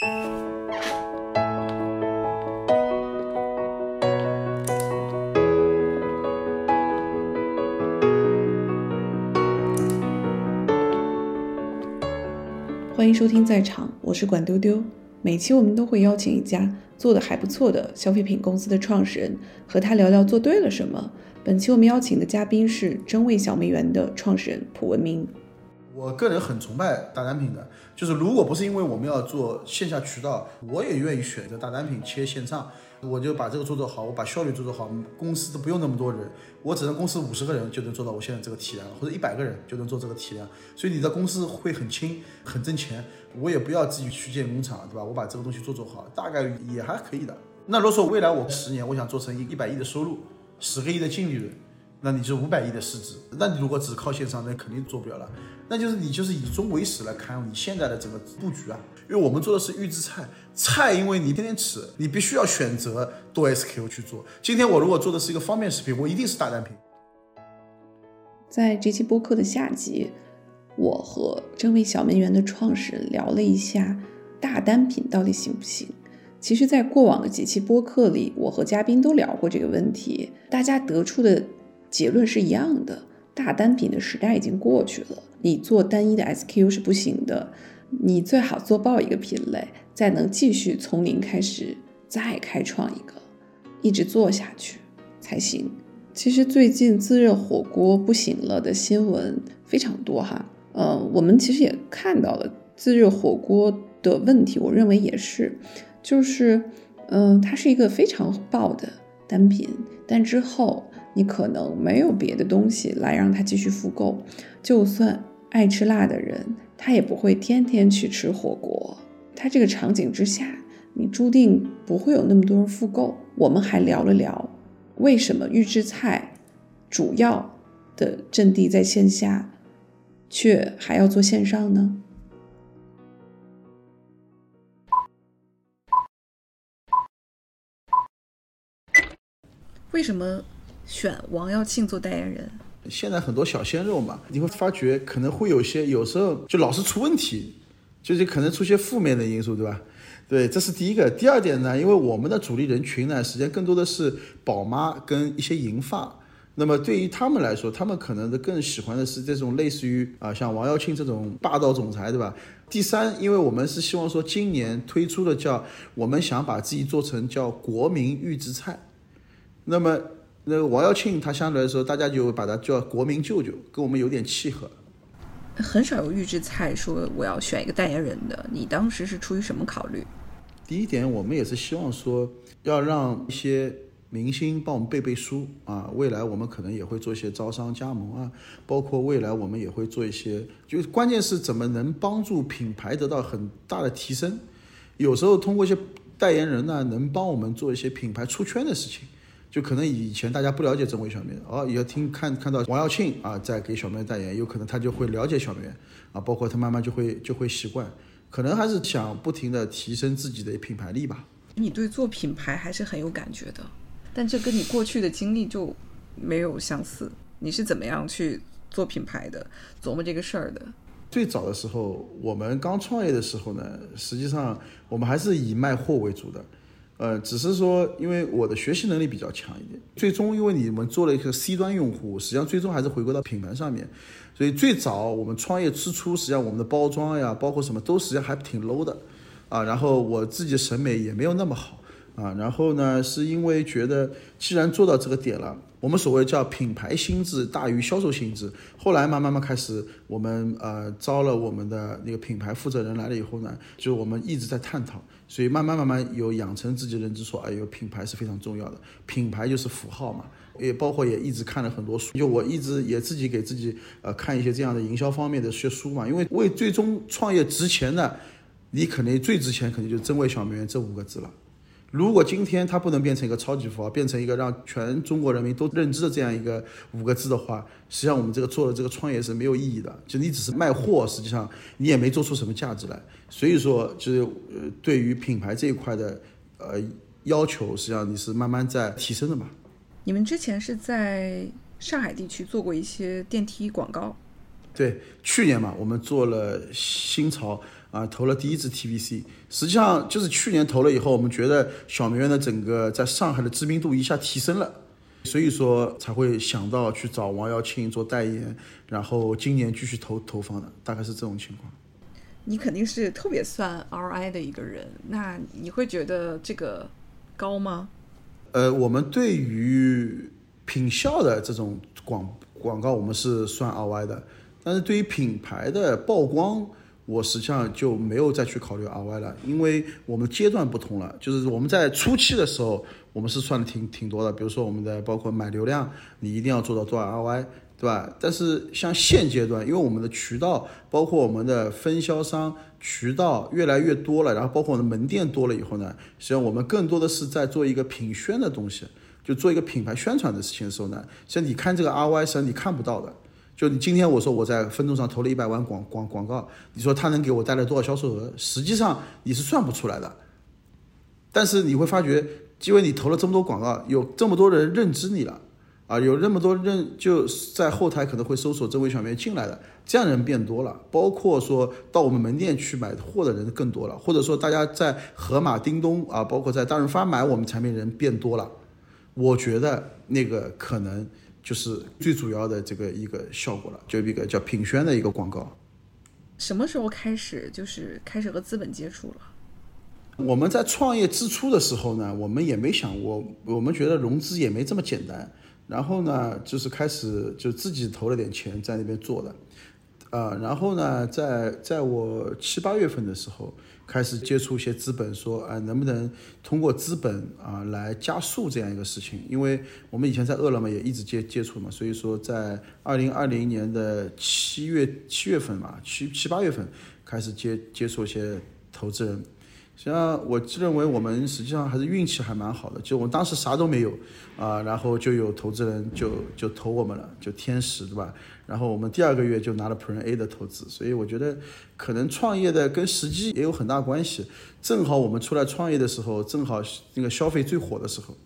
欢迎收听在场，我是管丢丢。每期我们都会邀请一家做的还不错的消费品公司的创始人，和他聊聊做对了什么。本期我们邀请的嘉宾是真味小梅园的创始人蒲文明。我个人很崇拜大单品的，就是如果不是因为我们要做线下渠道，我也愿意选择大单品切线上。我就把这个做做好，我把效率做做好，公司都不用那么多人，我只能公司五十个人就能做到我现在这个体量，或者一百个人就能做这个体量，所以你的公司会很轻，很挣钱。我也不要自己去建工厂，对吧？我把这个东西做做好，大概也还可以的。那如果说未来我十年我想做成一一百亿的收入，十个亿的净利润。那你就五百亿的市值，那你如果只靠线上，那肯定做不了了。那就是你就是以终为始来看你现在的整个布局啊。因为我们做的是预制菜，菜因为你天天吃，你必须要选择多 SKU 去做。今天我如果做的是一个方便食品，我一定是大单品。在这期播客的下集，我和真味小门园的创始人聊了一下大单品到底行不行。其实，在过往的几期播客里，我和嘉宾都聊过这个问题，大家得出的。结论是一样的，大单品的时代已经过去了。你做单一的 SKU 是不行的，你最好做爆一个品类，再能继续从零开始再开创一个，一直做下去才行。其实最近自热火锅不行了的新闻非常多哈，嗯，我们其实也看到了自热火锅的问题，我认为也是，就是，嗯，它是一个非常爆的单品，但之后。你可能没有别的东西来让他继续复购，就算爱吃辣的人，他也不会天天去吃火锅。他这个场景之下，你注定不会有那么多人复购。我们还聊了聊，为什么预制菜主要的阵地在线下，却还要做线上呢？为什么？选王耀庆做代言人，现在很多小鲜肉嘛，你会发觉可能会有些，有时候就老是出问题，就是可能出些负面的因素，对吧？对，这是第一个。第二点呢，因为我们的主力人群呢，实际上更多的是宝妈跟一些银发，那么对于他们来说，他们可能的更喜欢的是这种类似于啊，像王耀庆这种霸道总裁，对吧？第三，因为我们是希望说今年推出的叫，我们想把自己做成叫国民预制菜，那么。那个王耀庆，他相对来说，大家就把他叫国民舅舅，跟我们有点契合。很少有预制菜说我要选一个代言人的，你当时是出于什么考虑？第一点，我们也是希望说，要让一些明星帮我们背背书啊。未来我们可能也会做一些招商加盟啊，包括未来我们也会做一些，就关键是怎么能帮助品牌得到很大的提升。有时候通过一些代言人呢，能帮我们做一些品牌出圈的事情。就可能以前大家不了解真味小面，哦，也要听看看到王耀庆啊在给小面代言，有可能他就会了解小面啊，包括他慢慢就会就会习惯，可能还是想不停的提升自己的品牌力吧。你对做品牌还是很有感觉的，但这跟你过去的经历就没有相似。你是怎么样去做品牌的，琢磨这个事儿的？最早的时候，我们刚创业的时候呢，实际上我们还是以卖货为主的。呃，只是说，因为我的学习能力比较强一点，最终因为你们做了一个 C 端用户，实际上最终还是回归到品牌上面，所以最早我们创业之初，实际上我们的包装呀，包括什么都实际上还挺 low 的，啊，然后我自己审美也没有那么好。啊，然后呢，是因为觉得既然做到这个点了，我们所谓叫品牌心智大于销售心智。后来慢慢慢开始，我们呃招了我们的那个品牌负责人来了以后呢，就我们一直在探讨，所以慢慢慢慢有养成自己的认知，说哎呦品牌是非常重要的，品牌就是符号嘛，也包括也一直看了很多书，就我一直也自己给自己呃看一些这样的营销方面的些书嘛，因为为最终创业值钱的，你肯定最值钱肯定就真味小梅园这五个字了。如果今天它不能变成一个超级符号，变成一个让全中国人民都认知的这样一个五个字的话，实际上我们这个做的这个创业是没有意义的。就你只是卖货，实际上你也没做出什么价值来。所以说，就是呃，对于品牌这一块的呃要求，实际上你是慢慢在提升的嘛。你们之前是在上海地区做过一些电梯广告？对，去年嘛，我们做了新潮啊，投了第一支 TVC。实际上就是去年投了以后，我们觉得小梅园的整个在上海的知名度一下提升了，所以说才会想到去找王耀庆做代言，然后今年继续投投放的，大概是这种情况。你肯定是特别算 RI 的一个人，那你会觉得这个高吗？呃，我们对于品效的这种广广告，我们是算 RY 的，但是对于品牌的曝光，我实际上就没有再去考虑 RY 了，因为我们阶段不同了。就是我们在初期的时候，我们是算的挺挺多的，比如说我们的包括买流量，你一定要做到多少 RY。对吧？但是像现阶段，因为我们的渠道，包括我们的分销商渠道越来越多了，然后包括我们的门店多了以后呢，实际上我们更多的是在做一个品宣的东西，就做一个品牌宣传的事情的时候呢，像你看这个 RY 是你看不到的。就你今天我说我在分众上投了一百万广广广告，你说它能给我带来多少销售额？实际上你是算不出来的。但是你会发觉，因为你投了这么多广告，有这么多人认知你了。啊，有那么多人就在后台可能会搜索这位小妹进来的，这样人变多了，包括说到我们门店去买货的人更多了，或者说大家在盒马、叮咚啊，包括在大润发买我们产品人变多了，我觉得那个可能就是最主要的这个一个效果了，就一个叫品宣的一个广告。什么时候开始就是开始和资本接触了？我们在创业之初的时候呢，我们也没想过，我们觉得融资也没这么简单。然后呢，就是开始就自己投了点钱在那边做的，啊，然后呢，在在我七八月份的时候开始接触一些资本，说啊，能不能通过资本啊来加速这样一个事情？因为我们以前在饿了么也一直接接触嘛，所以说在二零二零年的七月七月份嘛，七七八月份开始接接触一些投资人。实际上，我认为我们实际上还是运气还蛮好的。就我们当时啥都没有，啊，然后就有投资人就就投我们了，就天使，对吧？然后我们第二个月就拿了 Plan A 的投资，所以我觉得可能创业的跟时机也有很大关系。正好我们出来创业的时候，正好那个消费最火的时候，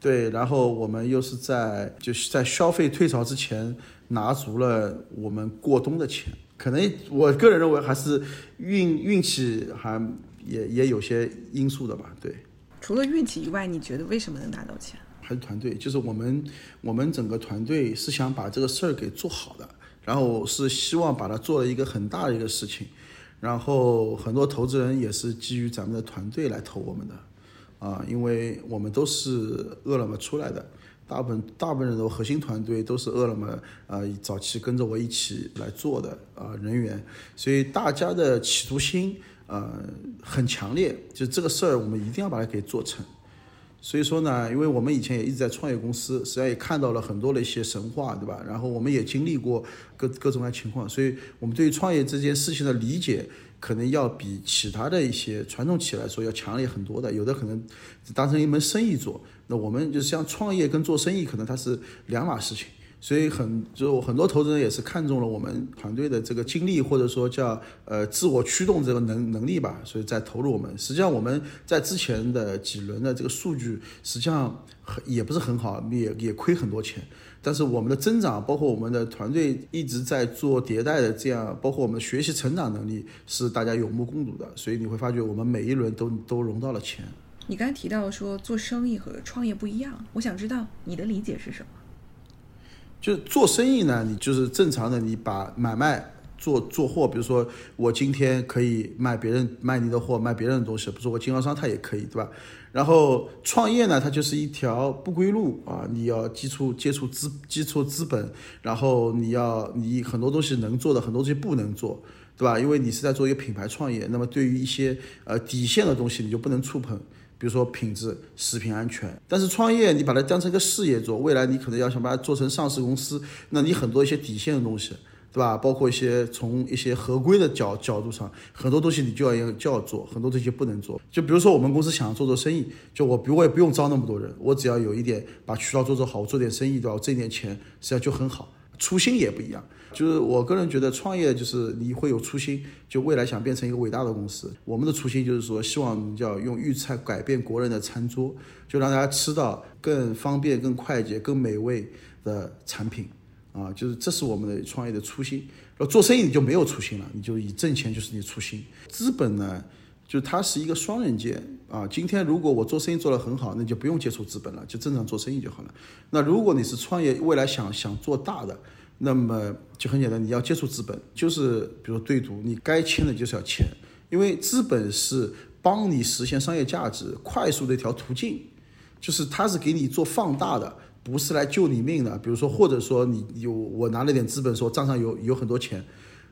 对，然后我们又是在就是在消费退潮之前拿足了我们过冬的钱。可能我个人认为还是运运气还。也也有些因素的吧，对。除了运气以外，你觉得为什么能拿到钱？还是团队，就是我们我们整个团队是想把这个事儿给做好的，然后是希望把它做了一个很大的一个事情，然后很多投资人也是基于咱们的团队来投我们的，啊，因为我们都是饿了么出来的，大部分大部分人的核心团队都是饿了么啊早期跟着我一起来做的啊人员，所以大家的企图心。呃，很强烈，就这个事儿，我们一定要把它给做成。所以说呢，因为我们以前也一直在创业公司，实际上也看到了很多的一些神话，对吧？然后我们也经历过各各种各样情况，所以我们对于创业这件事情的理解，可能要比其他的一些传统企业来说要强烈很多的。有的可能当成一门生意做，那我们就是像创业跟做生意，可能它是两码事情。所以很就很多投资人也是看中了我们团队的这个精力，或者说叫呃自我驱动这个能能力吧，所以在投入我们。实际上我们在之前的几轮的这个数据实际上很也不是很好，也也亏很多钱。但是我们的增长，包括我们的团队一直在做迭代的这样，包括我们学习成长能力是大家有目共睹的。所以你会发觉我们每一轮都都融到了钱。你刚才提到说做生意和创业不一样，我想知道你的理解是什么？就是做生意呢，你就是正常的，你把买卖做做货，比如说我今天可以卖别人卖你的货，卖别人的东西，比如说我经销商他也可以，对吧？然后创业呢，它就是一条不归路啊，你要接触接触资接触资本，然后你要你很多东西能做的，很多东西不能做，对吧？因为你是在做一个品牌创业，那么对于一些呃底线的东西，你就不能触碰。比如说品质、食品安全，但是创业你把它当成一个事业做，未来你可能要想把它做成上市公司，那你很多一些底线的东西，对吧？包括一些从一些合规的角角度上，很多东西你就要就要做，很多东西不能做。就比如说我们公司想要做做生意，就我比我也不用招那么多人，我只要有一点把渠道做做好，我做点生意，对吧？我挣点钱，实际上就很好。初心也不一样，就是我个人觉得创业就是你会有初心，就未来想变成一个伟大的公司。我们的初心就是说，希望叫用预菜改变国人的餐桌，就让大家吃到更方便、更快捷、更美味的产品，啊，就是这是我们的创业的初心。那做生意你就没有初心了，你就以挣钱就是你初心。资本呢，就它是一个双刃剑啊。今天如果我做生意做得很好，那就不用接触资本了，就正常做生意就好了。那如果你是创业，未来想想做大的，那么就很简单，你要接触资本，就是比如对赌，你该签的就是要签，因为资本是帮你实现商业价值快速的一条途径，就是它是给你做放大的。不是来救你命的，比如说，或者说你有我拿了点资本，说账上有有很多钱，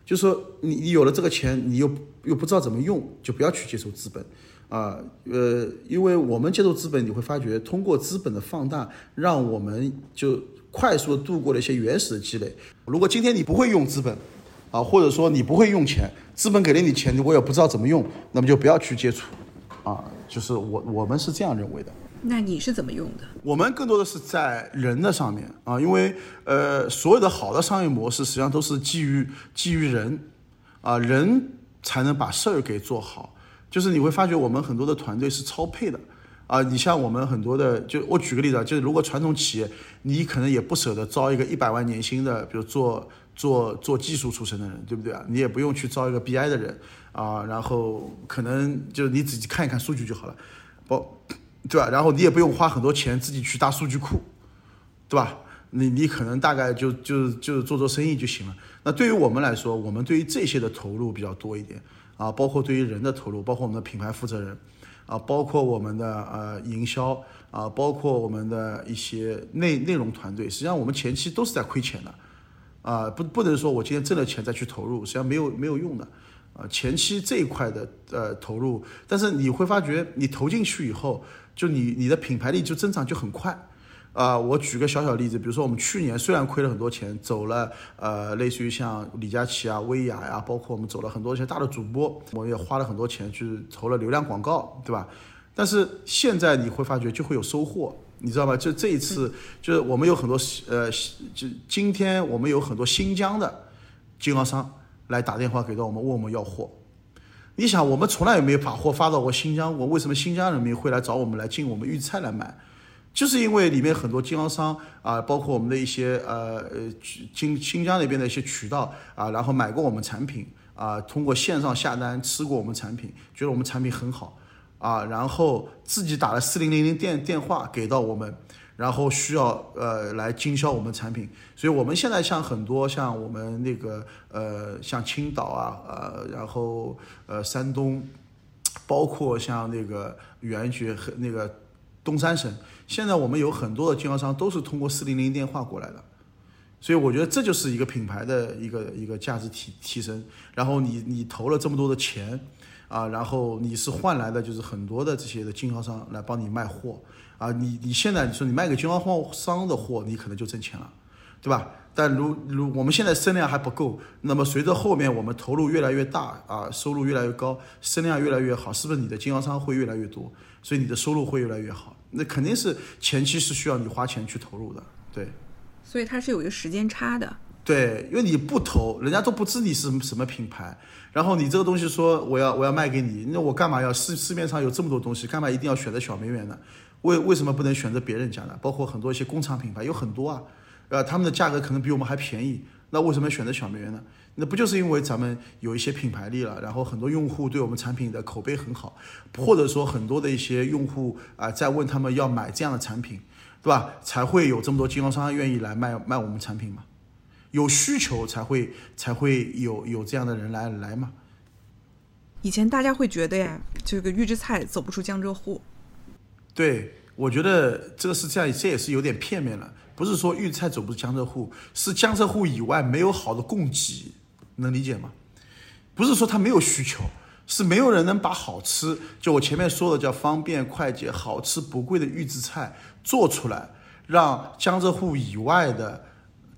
就说你你有了这个钱，你又又不知道怎么用，就不要去接受资本，啊，呃，因为我们接受资本，你会发觉通过资本的放大，让我们就快速度过了一些原始的积累。如果今天你不会用资本，啊，或者说你不会用钱，资本给了你钱，我也不知道怎么用，那么就不要去接触，啊，就是我我们是这样认为的。那你是怎么用的？我们更多的是在人的上面啊，因为呃，所有的好的商业模式实际上都是基于基于人，啊，人才能把事儿给做好。就是你会发觉我们很多的团队是超配的，啊，你像我们很多的，就我举个例子啊，就是如果传统企业，你可能也不舍得招一个一百万年薪的，比如做做做技术出身的人，对不对啊？你也不用去招一个 BI 的人啊，然后可能就你自己看一看数据就好了，不。对吧？然后你也不用花很多钱自己去搭数据库，对吧？你你可能大概就就就做做生意就行了。那对于我们来说，我们对于这些的投入比较多一点啊，包括对于人的投入，包括我们的品牌负责人啊，包括我们的呃营销啊，包括我们的一些内内容团队。实际上我们前期都是在亏钱的啊，不不能说我今天挣了钱再去投入，实际上没有没有用的啊。前期这一块的呃投入，但是你会发觉你投进去以后。就你你的品牌力就增长就很快，啊，我举个小小例子，比如说我们去年虽然亏了很多钱，走了呃类似于像李佳琦啊、薇娅呀，包括我们走了很多一些大的主播，我们也花了很多钱去投了流量广告，对吧？但是现在你会发觉就会有收获，你知道吗？就这一次就是我们有很多呃，就今天我们有很多新疆的经销商来打电话给到我们，问我们要货。你想，我们从来也没有把货发到过新疆我，为什么新疆人民会来找我们来进我们预菜来买？就是因为里面很多经销商啊，包括我们的一些呃呃新新疆那边的一些渠道啊，然后买过我们产品啊，通过线上下单吃过我们产品，觉得我们产品很好啊，然后自己打了四零零零电电话给到我们。然后需要呃来经销我们产品，所以我们现在像很多像我们那个呃像青岛啊呃然后呃山东，包括像那个原觉和那个东三省，现在我们有很多的经销商都是通过四零零电话过来的，所以我觉得这就是一个品牌的一个一个价值提提升。然后你你投了这么多的钱啊，然后你是换来的就是很多的这些的经销商来帮你卖货。啊，你你现在你说你卖给经销商的货，你可能就挣钱了，对吧？但如如我们现在声量还不够，那么随着后面我们投入越来越大啊，收入越来越高，声量越来越好，是不是你的经销商会越来越多？所以你的收入会越来越好？那肯定是前期是需要你花钱去投入的，对。所以它是有一个时间差的。对，因为你不投，人家都不知你是什么品牌，然后你这个东西说我要我要卖给你，那我干嘛要市市面上有这么多东西，干嘛一定要选择小梅园呢？为为什么不能选择别人家呢？包括很多一些工厂品牌有很多啊，呃，他们的价格可能比我们还便宜，那为什么选择小梅园呢？那不就是因为咱们有一些品牌力了，然后很多用户对我们产品的口碑很好，或者说很多的一些用户啊在问他们要买这样的产品，对吧？才会有这么多经销商愿意来卖卖我们产品嘛？有需求才会才会有有这样的人来来嘛？以前大家会觉得呀，这个预制菜走不出江浙沪。对，我觉得这个是这样，这也是有点片面了。不是说预菜走不出江浙沪，是江浙沪以外没有好的供给，能理解吗？不是说它没有需求，是没有人能把好吃，就我前面说的叫方便快捷、好吃不贵的预制菜做出来，让江浙沪以外的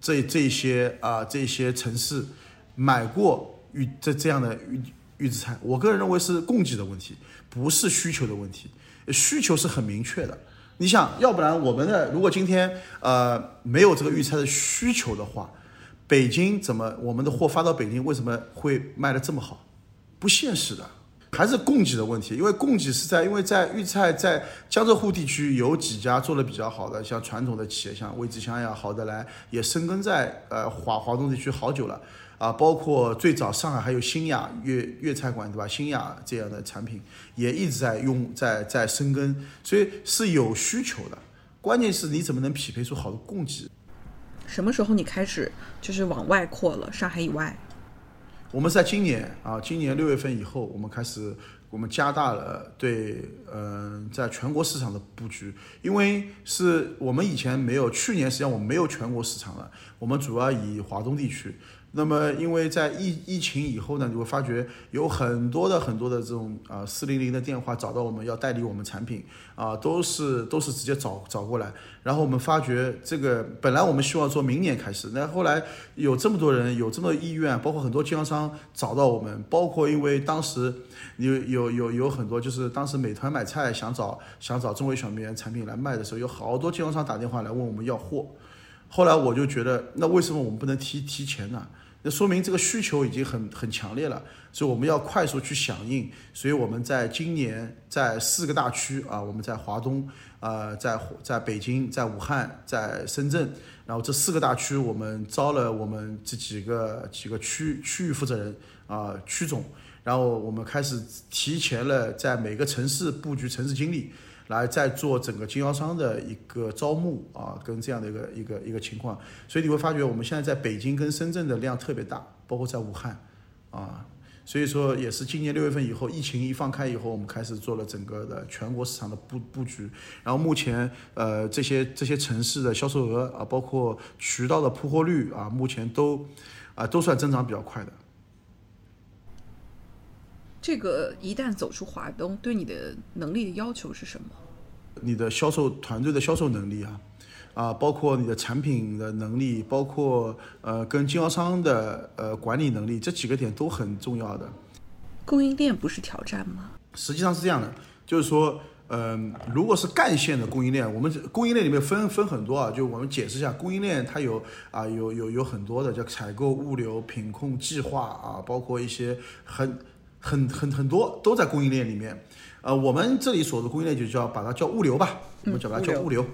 这这些啊这些城市买过预这这样的预预制菜。我个人认为是供给的问题，不是需求的问题。需求是很明确的，你想要不然我们的如果今天呃没有这个预菜的需求的话，北京怎么我们的货发到北京为什么会卖的这么好？不现实的，还是供给的问题。因为供给是在因为在预菜在江浙沪地区有几家做的比较好的，像传统的企业，像魏之香呀、好得来，也深耕在呃华华东地区好久了啊，包括最早上海还有新雅粤粤菜馆对吧？新雅这样的产品也一直在用，在在生根，所以是有需求的。关键是你怎么能匹配出好的供给？什么时候你开始就是往外扩了？上海以外？我们在今年啊，今年六月份以后，我们开始。我们加大了对嗯，在全国市场的布局，因为是我们以前没有，去年实际上我们没有全国市场了，我们主要以华东地区。那么，因为在疫疫情以后呢，你会发觉有很多的很多的这种啊四零零的电话找到我们要代理我们产品啊，都是都是直接找找过来。然后我们发觉这个本来我们希望说明年开始，那后来有这么多人有这么意愿，包括很多经销商找到我们，包括因为当时有有有有很多就是当时美团买菜想找想找中微小面产品来卖的时候，有好多经销商打电话来问我们要货。后来我就觉得，那为什么我们不能提提前呢？那说明这个需求已经很很强烈了，所以我们要快速去响应。所以我们在今年在四个大区啊，我们在华东啊，在在北京、在武汉、在深圳，然后这四个大区我们招了我们这几个几个区区域负责人啊，区总，然后我们开始提前了在每个城市布局城市经理。来再做整个经销商的一个招募啊，跟这样的一个一个一个情况，所以你会发觉我们现在在北京跟深圳的量特别大，包括在武汉，啊，所以说也是今年六月份以后，疫情一放开以后，我们开始做了整个的全国市场的布布局，然后目前呃这些这些城市的销售额啊，包括渠道的铺货率啊，目前都啊都算增长比较快的。这个一旦走出华东，对你的能力的要求是什么？你的销售团队的销售能力啊，啊，包括你的产品的能力，包括呃跟经销商的呃管理能力，这几个点都很重要的。供应链不是挑战吗？实际上是这样的，就是说，嗯，如果是干线的供应链，我们供应链里面分分很多啊，就我们解释一下，供应链它有啊有有有很多的叫采购、物流、品控、计划啊，包括一些很。很很很多都在供应链里面，呃，我们这里所的供应链就叫把它叫物流吧，我们叫它叫物流，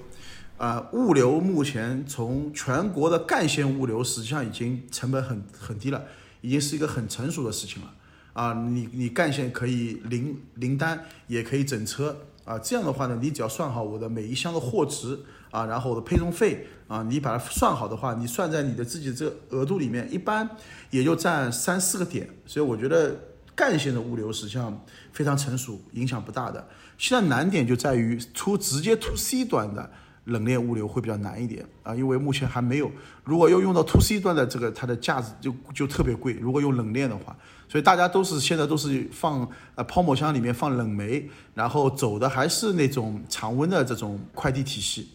啊，物流目前从全国的干线物流实际上已经成本很很低了，已经是一个很成熟的事情了，啊，你你干线可以零零单，也可以整车，啊，这样的话呢，你只要算好我的每一箱的货值，啊，然后我的配送费，啊，你把它算好的话，你算在你的自己这额度里面，一般也就占三四个点，所以我觉得。干线的物流实际上非常成熟，影响不大的。现在难点就在于出直接 to C 端的冷链物流会比较难一点啊，因为目前还没有。如果要用到 to C 端的这个，它的价值就就特别贵。如果用冷链的话，所以大家都是现在都是放呃泡沫箱里面放冷媒，然后走的还是那种常温的这种快递体系。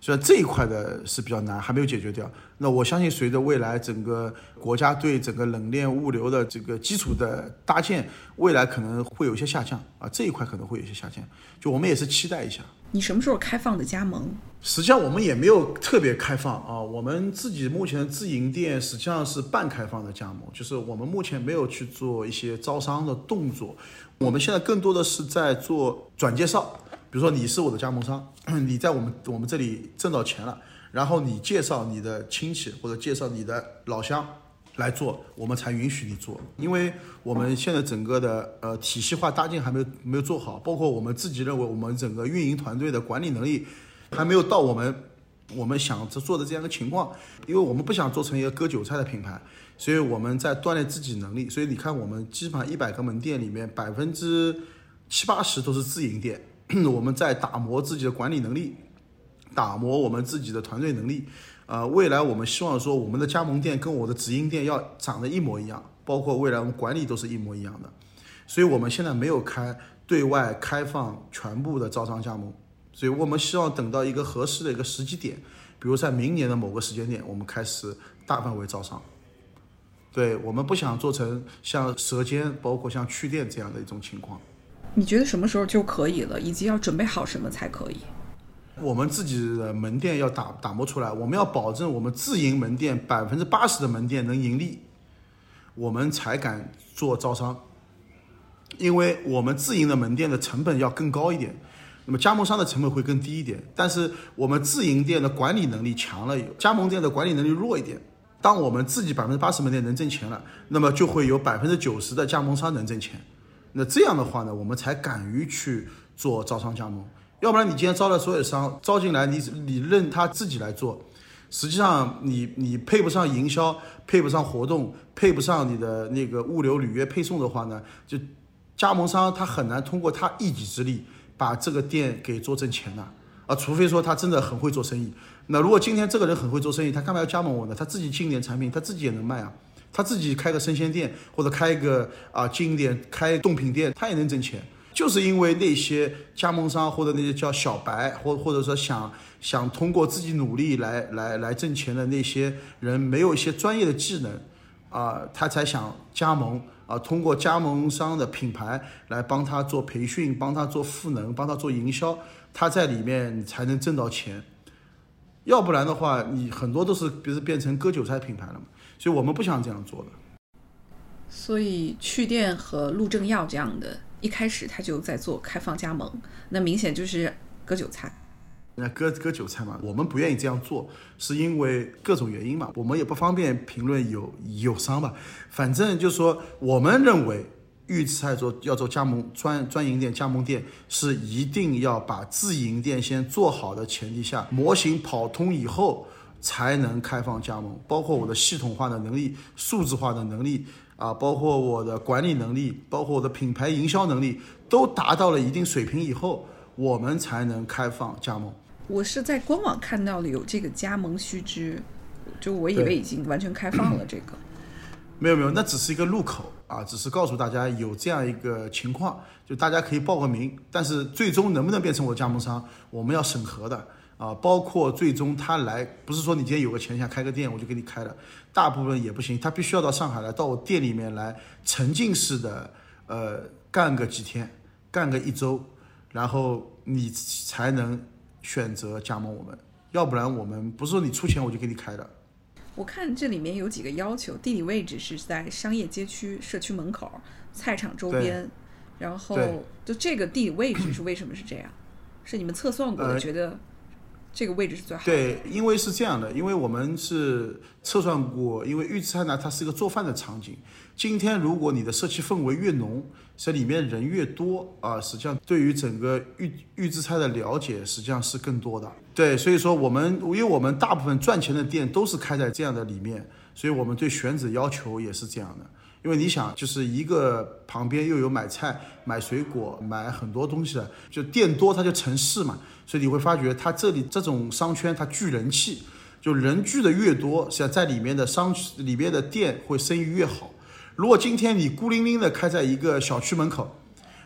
所以这一块的是比较难，还没有解决掉。那我相信，随着未来整个国家对整个冷链物流的这个基础的搭建，未来可能会有一些下降啊，这一块可能会有一些下降。就我们也是期待一下。你什么时候开放的加盟？实际上我们也没有特别开放啊，我们自己目前自营店实际上是半开放的加盟，就是我们目前没有去做一些招商的动作，我们现在更多的是在做转介绍。比如说你是我的加盟商，你在我们我们这里挣到钱了，然后你介绍你的亲戚或者介绍你的老乡来做，我们才允许你做。因为我们现在整个的呃体系化搭建还没有没有做好，包括我们自己认为我们整个运营团队的管理能力还没有到我们我们想着做的这样一个情况。因为我们不想做成一个割韭菜的品牌，所以我们在锻炼自己能力。所以你看，我们基本上一百个门店里面百分之七八十都是自营店。我们在打磨自己的管理能力，打磨我们自己的团队能力。呃，未来我们希望说，我们的加盟店跟我的直营店要长得一模一样，包括未来我们管理都是一模一样的。所以我们现在没有开对外开放全部的招商加盟，所以我们希望等到一个合适的一个时机点，比如在明年的某个时间点，我们开始大范围招商。对我们不想做成像舌尖，包括像去店这样的一种情况。你觉得什么时候就可以了？以及要准备好什么才可以？我们自己的门店要打打磨出来，我们要保证我们自营门店百分之八十的门店能盈利，我们才敢做招商。因为我们自营的门店的成本要更高一点，那么加盟商的成本会更低一点。但是我们自营店的管理能力强了，加盟店的管理能力弱一点，当我们自己百分之八十门店能挣钱了，那么就会有百分之九十的加盟商能挣钱。那这样的话呢，我们才敢于去做招商加盟。要不然你今天招了所有商招进来，你你任他自己来做，实际上你你配不上营销，配不上活动，配不上你的那个物流履约配送的话呢，就加盟商他很难通过他一己之力把这个店给做挣钱的啊，除非说他真的很会做生意。那如果今天这个人很会做生意，他干嘛要加盟我呢？他自己进点产品，他自己也能卖啊。他自己开个生鲜店，或者开一个啊经典开冻品店，他也能挣钱。就是因为那些加盟商或者那些叫小白，或或者说想想通过自己努力来来来挣钱的那些人，没有一些专业的技能啊，他才想加盟啊，通过加盟商的品牌来帮他做培训，帮他做赋能，帮他做营销，他在里面才能挣到钱。要不然的话，你很多都是比如变成割韭菜品牌了嘛。所以我们不想这样做的。所以趣店和陆正耀这样的，一开始他就在做开放加盟，那明显就是割韭菜。那割割韭菜嘛，我们不愿意这样做，是因为各种原因嘛，我们也不方便评论有有商吧。反正就是说，我们认为预制菜做要做加盟专专营店、加盟店，是一定要把自营店先做好的前提下，模型跑通以后。才能开放加盟，包括我的系统化的能力、数字化的能力啊，包括我的管理能力，包括我的品牌营销能力，都达到了一定水平以后，我们才能开放加盟。我是在官网看到了有这个加盟须知，就我以为已经完全开放了这个。没有没有，那只是一个入口啊，只是告诉大家有这样一个情况，就大家可以报个名，但是最终能不能变成我加盟商，我们要审核的。啊，包括最终他来，不是说你今天有个钱想开个店，我就给你开了，大部分也不行，他必须要到上海来，到我店里面来，沉浸式的，呃，干个几天，干个一周，然后你才能选择加盟我们，要不然我们不是说你出钱我就给你开的。我看这里面有几个要求，地理位置是在商业街区、社区门口、菜场周边，然后就这个地理位置是为什么是这样？是你们测算过的，觉得？这个位置是最好。对，因为是这样的，因为我们是测算过，因为预制菜呢，它是一个做饭的场景。今天如果你的社区氛围越浓，这里面人越多啊，实际上对于整个预预制菜的了解实际上是更多的。对，所以说我们，因为我们大部分赚钱的店都是开在这样的里面，所以我们对选址要求也是这样的。因为你想，就是一个旁边又有买菜、买水果、买很多东西的，就店多，它就城市嘛。所以你会发觉，它这里这种商圈它聚人气，就人聚的越多，实际上在里面的商里面的店会生意越好。如果今天你孤零零的开在一个小区门口，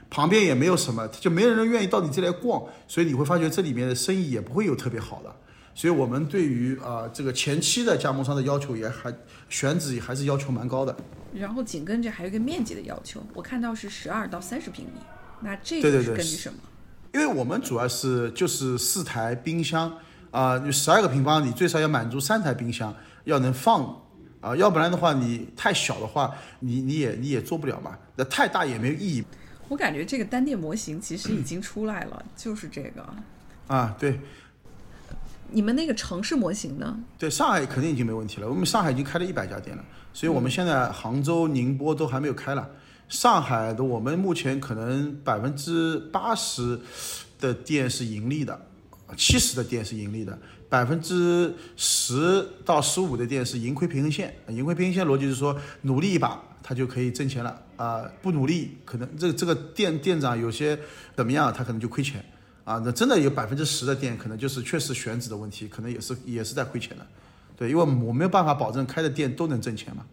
旁边也没有什么，就没人愿意到你这来逛，所以你会发觉这里面的生意也不会有特别好的。所以我们对于啊这个前期的加盟商的要求也还选址还是要求蛮高的。然后紧跟着还有一个面积的要求，我看到是十二到三十平米，那这个是根据什么？因为我们主要是就是四台冰箱啊，你十二个平方，你最少要满足三台冰箱要能放啊，要不然的话你太小的话，你你也你也做不了嘛。那太大也没有意义。我感觉这个单店模型其实已经出来了，就是这个啊，对。你们那个城市模型呢？对，上海肯定已经没问题了。我们上海已经开了一百家店了，所以我们现在杭州、宁波都还没有开了。上海的我们目前可能百分之八十的店是盈利的，七十的店是盈利的，百分之十到十五的店是盈亏平衡线。盈亏平衡线逻辑是说，努力一把他就可以挣钱了啊，不努力可能这个这个店店长有些怎么样，他可能就亏钱啊。那真的有百分之十的店可能就是确实选址的问题，可能也是也是在亏钱的。对，因为我没有办法保证开的店都能挣钱嘛。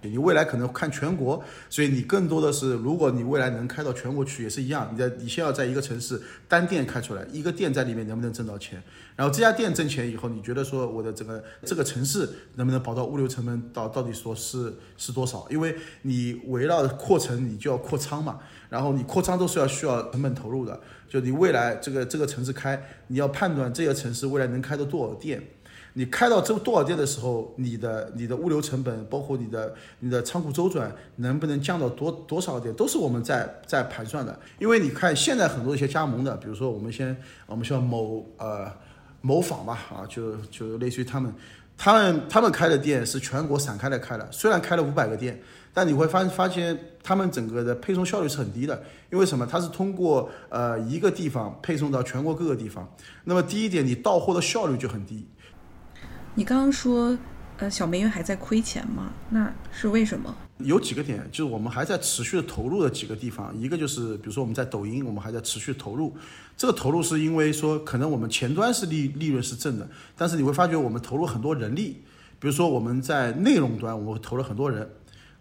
你未来可能看全国，所以你更多的是，如果你未来能开到全国去，也是一样。你在你先要在一个城市单店开出来，一个店在里面能不能挣到钱？然后这家店挣钱以后，你觉得说我的这个这个城市能不能保到物流成本到到底说是是多少？因为你围绕扩城，你就要扩仓嘛。然后你扩仓都是要需要成本投入的。就你未来这个这个城市开，你要判断这个城市未来能开到多少店。你开到这多少店的时候，你的你的物流成本，包括你的你的仓库周转，能不能降到多多少店，都是我们在在盘算的。因为你看现在很多一些加盟的，比如说我们先我们像某呃某坊吧，啊，就就类似于他们，他们他们开的店是全国散开来开的，虽然开了五百个店，但你会发发现他们整个的配送效率是很低的。因为什么？它是通过呃一个地方配送到全国各个地方。那么第一点，你到货的效率就很低。你刚刚说，呃，小梅园还在亏钱吗？那是为什么？有几个点，就是我们还在持续的投入的几个地方。一个就是，比如说我们在抖音，我们还在持续投入。这个投入是因为说，可能我们前端是利利润是正的，但是你会发觉我们投入很多人力，比如说我们在内容端，我们投了很多人，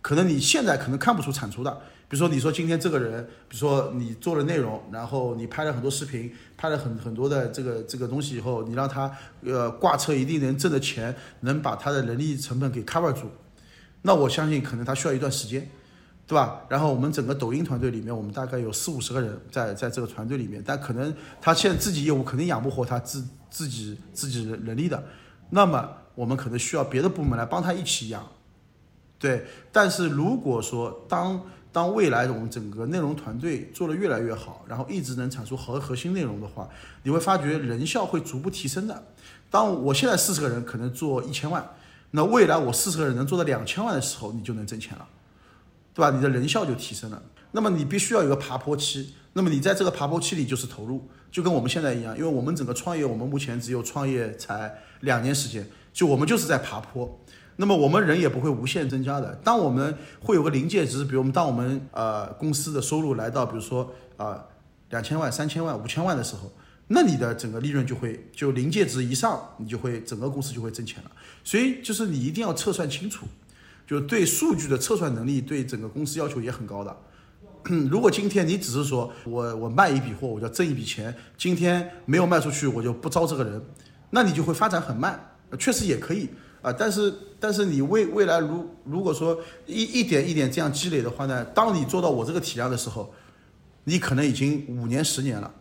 可能你现在可能看不出产出的。比如说你说今天这个人，比如说你做了内容，然后你拍了很多视频，拍了很很多的这个这个东西以后，你让他呃挂车一定能挣的钱，能把他的人力成本给 cover 住，那我相信可能他需要一段时间。对吧？然后我们整个抖音团队里面，我们大概有四五十个人在在这个团队里面，但可能他现在自己业务肯定养不活他自自己自己人力的，那么我们可能需要别的部门来帮他一起养。对，但是如果说当当未来我们整个内容团队做的越来越好，然后一直能产出核核心内容的话，你会发觉人效会逐步提升的。当我现在四十个人可能做一千万，那未来我四十个人能做到两千万的时候，你就能挣钱了。对吧？你的人效就提升了。那么你必须要有个爬坡期。那么你在这个爬坡期里就是投入，就跟我们现在一样。因为我们整个创业，我们目前只有创业才两年时间，就我们就是在爬坡。那么我们人也不会无限增加的。当我们会有个临界值，比如我们当我们呃公司的收入来到比如说啊两千万、三千万、五千万的时候，那你的整个利润就会就临界值一上，你就会整个公司就会挣钱了。所以就是你一定要测算清楚。就对数据的测算能力，对整个公司要求也很高的。如果今天你只是说我我卖一笔货，我就挣一笔钱，今天没有卖出去，我就不招这个人，那你就会发展很慢。确实也可以啊，但是但是你未未来如如果说一一点一点这样积累的话呢，当你做到我这个体量的时候，你可能已经五年十年了。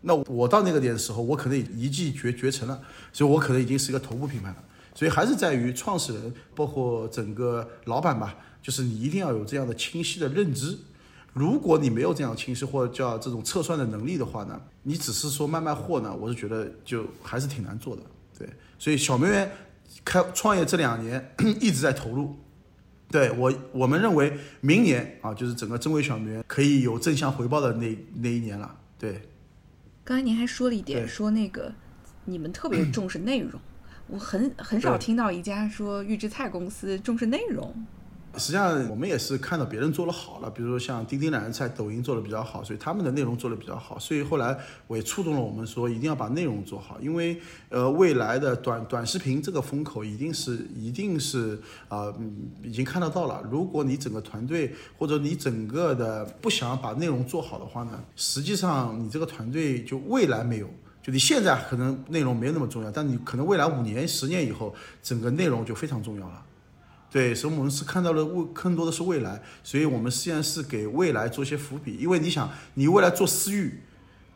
那我到那个点的时候，我可能一骑绝绝尘了，所以我可能已经是一个头部品牌了。所以还是在于创始人，包括整个老板吧，就是你一定要有这样的清晰的认知。如果你没有这样清晰或者叫这种测算的能力的话呢，你只是说卖卖货呢，我是觉得就还是挺难做的。对，所以小梅园开创业这两年 一直在投入。对我，我们认为明年啊，就是整个真味小梅园可以有正向回报的那那一年了。对。刚才您还说了一点，说那个你们特别 重视内容。我很很少听到一家说预制菜公司重视内容。实际上，我们也是看到别人做的好了，比如说像钉钉懒人菜、抖音做的比较好，所以他们的内容做的比较好。所以后来我也触动了我们，说一定要把内容做好，因为呃，未来的短短视频这个风口一定是一定是啊，已经看得到了。如果你整个团队或者你整个的不想把内容做好的话呢，实际上你这个团队就未来没有。就你现在可能内容没有那么重要，但你可能未来五年、十年以后，整个内容就非常重要了。对，所以我们是看到了未更多的是未来，所以我们实际上是给未来做一些伏笔。因为你想，你未来做私域，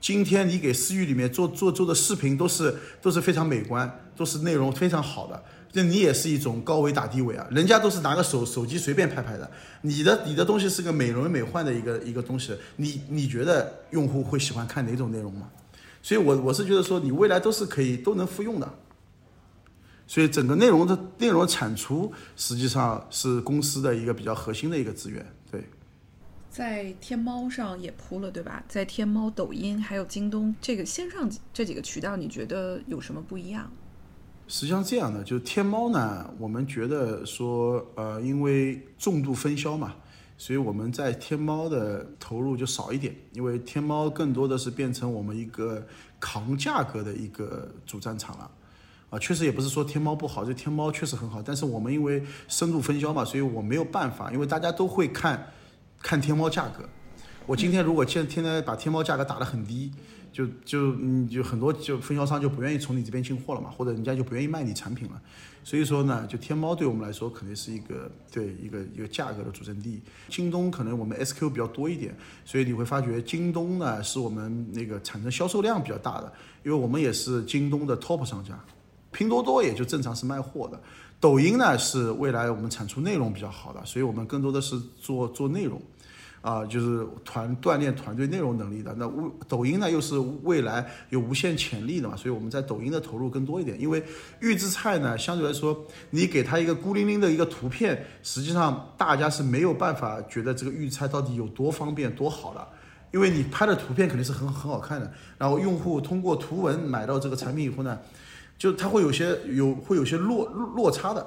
今天你给私域里面做做做的视频都是都是非常美观，都是内容非常好的，这你也是一种高维打低维啊。人家都是拿个手手机随便拍拍的，你的你的东西是个美轮美奂的一个一个东西，你你觉得用户会喜欢看哪种内容吗？所以，我我是觉得说，你未来都是可以都能复用的。所以，整个内容的内容产出实际上是公司的一个比较核心的一个资源。对，在天猫上也铺了，对吧？在天猫、抖音还有京东这个线上这几个渠道，你觉得有什么不一样？实际上这样的，就是天猫呢，我们觉得说，呃，因为重度分销嘛。所以我们在天猫的投入就少一点，因为天猫更多的是变成我们一个扛价格的一个主战场了，啊，确实也不是说天猫不好，这天猫确实很好，但是我们因为深度分销嘛，所以我没有办法，因为大家都会看，看天猫价格，我今天如果现天天把天猫价格打得很低。就就嗯就很多就分销商就不愿意从你这边进货了嘛，或者人家就不愿意卖你产品了，所以说呢，就天猫对我们来说肯定是一个对一个一个价格的主阵地。京东可能我们 SQ 比较多一点，所以你会发觉京东呢是我们那个产生销售量比较大的，因为我们也是京东的 top 商家。拼多多也就正常是卖货的，抖音呢是未来我们产出内容比较好的，所以我们更多的是做做内容。啊，就是团锻炼团队内容能力的。那抖音呢，又是未来有无限潜力的嘛，所以我们在抖音的投入更多一点。因为预制菜呢，相对来说，你给他一个孤零零的一个图片，实际上大家是没有办法觉得这个预制菜到底有多方便多好的。因为你拍的图片肯定是很很好看的，然后用户通过图文买到这个产品以后呢，就他会有些有会有些落落差的，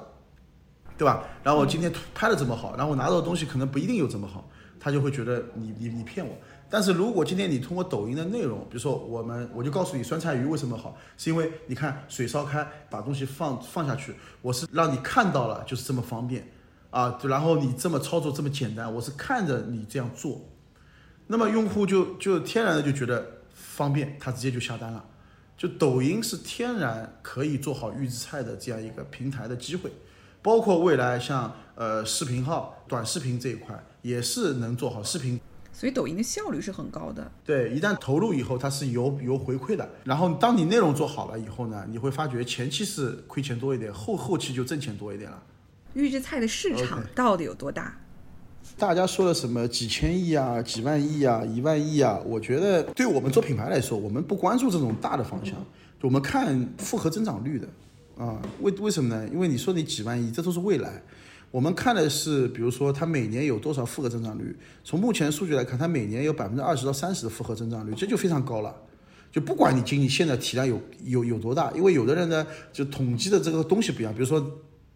对吧？然后我今天拍的这么好，然后我拿到的东西可能不一定有这么好，他就会觉得你你你骗我。但是如果今天你通过抖音的内容，比如说我们我就告诉你酸菜鱼为什么好，是因为你看水烧开，把东西放放下去，我是让你看到了就是这么方便啊，然后你这么操作这么简单，我是看着你这样做。那么用户就就天然的就觉得方便，他直接就下单了。就抖音是天然可以做好预制菜的这样一个平台的机会，包括未来像呃视频号、短视频这一块也是能做好视频。所以抖音的效率是很高的。对，一旦投入以后，它是有有回馈的。然后当你内容做好了以后呢，你会发觉前期是亏钱多一点，后后期就挣钱多一点了。预制菜的市场到底有多大？大家说的什么几千亿啊、几万亿啊、一万亿啊？我觉得对我们做品牌来说，我们不关注这种大的方向，我们看复合增长率的啊。为为什么呢？因为你说你几万亿，这都是未来。我们看的是，比如说它每年有多少复合增长率。从目前数据来看，它每年有百分之二十到三十的复合增长率，这就非常高了。就不管你经济现在体量有有有多大，因为有的人呢，就统计的这个东西不一样，比如说。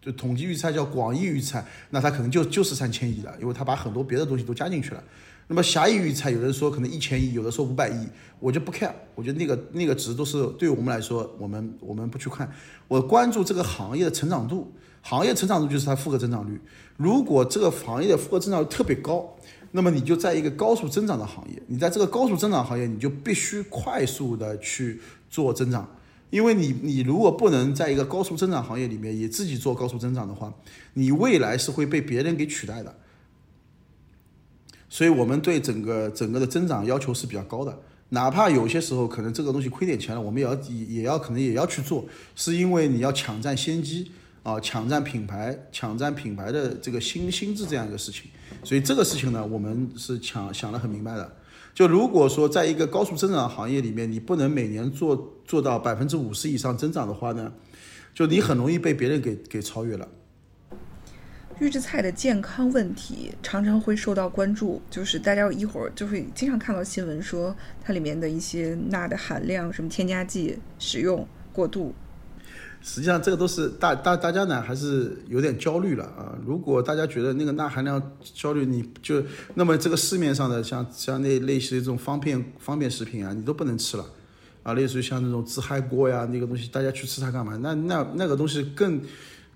就统计预测叫广义预测，那它可能就就是三千亿的，因为它把很多别的东西都加进去了。那么狭义预测，有人说可能一千亿，有的说五百亿，我就不 care，我觉得那个那个值都是对我们来说，我们我们不去看。我关注这个行业的成长度，行业成长度就是它复合增长率。如果这个行业的复合增长率特别高，那么你就在一个高速增长的行业，你在这个高速增长行业，你就必须快速的去做增长。因为你，你如果不能在一个高速增长行业里面也自己做高速增长的话，你未来是会被别人给取代的。所以我们对整个整个的增长要求是比较高的，哪怕有些时候可能这个东西亏点钱了，我们也要也也要可能也要去做，是因为你要抢占先机啊，抢占品牌，抢占品牌的这个新心智这样一个事情。所以这个事情呢，我们是想想得很明白的。就如果说在一个高速增长行业里面，你不能每年做做到百分之五十以上增长的话呢，就你很容易被别人给给超越了。预制菜的健康问题常常会受到关注，就是大家一会儿就会经常看到新闻说它里面的一些钠的含量、什么添加剂使用过度。实际上，这个都是大大大家呢，还是有点焦虑了啊。如果大家觉得那个钠含量焦虑，你就那么这个市面上的像像那类似的这种方便方便食品啊，你都不能吃了啊。类似于像那种自嗨锅呀，那个东西，大家去吃它干嘛？那那那个东西更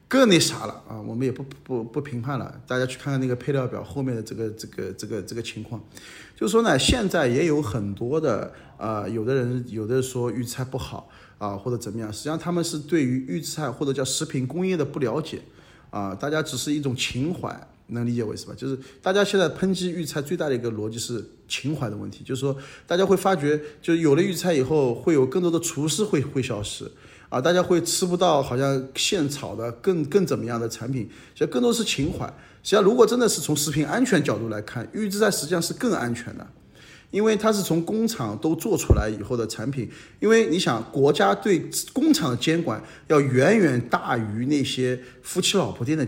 更那啥了啊。我们也不不不评判了，大家去看看那个配料表后面的这个这个这个这个情况。就是说呢，现在也有很多的啊，有的人有的说预菜不好。啊，或者怎么样？实际上他们是对于预制菜或者叫食品工业的不了解，啊，大家只是一种情怀，能理解为什么？就是大家现在抨击预菜最大的一个逻辑是情怀的问题，就是说大家会发觉，就有了预菜以后，会有更多的厨师会会消失，啊，大家会吃不到好像现炒的更更怎么样的产品，其实更多是情怀。实际上，如果真的是从食品安全角度来看，预制菜实际上是更安全的。因为它是从工厂都做出来以后的产品，因为你想，国家对工厂的监管要远远大于那些夫妻老婆店的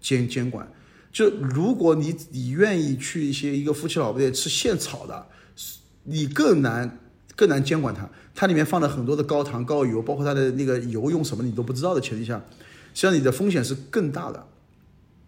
监监管。就如果你你愿意去一些一个夫妻老婆店吃现炒的，你更难更难监管它。它里面放了很多的高糖高油，包括它的那个油用什么你都不知道的前提下，实际上你的风险是更大的。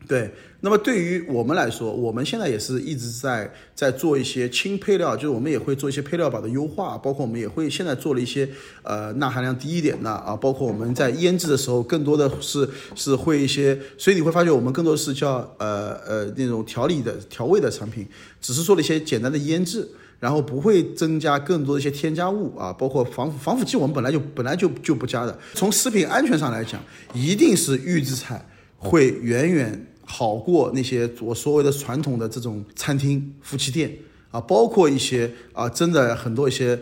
对，那么对于我们来说，我们现在也是一直在在做一些轻配料，就是我们也会做一些配料表的优化，包括我们也会现在做了一些呃钠含量低一点的啊，包括我们在腌制的时候，更多的是是会一些，所以你会发觉我们更多是叫呃呃那种调理的调味的产品，只是做了一些简单的腌制，然后不会增加更多的一些添加物啊，包括防腐防腐剂我们本来就本来就就不加的。从食品安全上来讲，一定是预制菜会远远。好过那些我所谓的传统的这种餐厅、夫妻店啊，包括一些啊，真的很多一些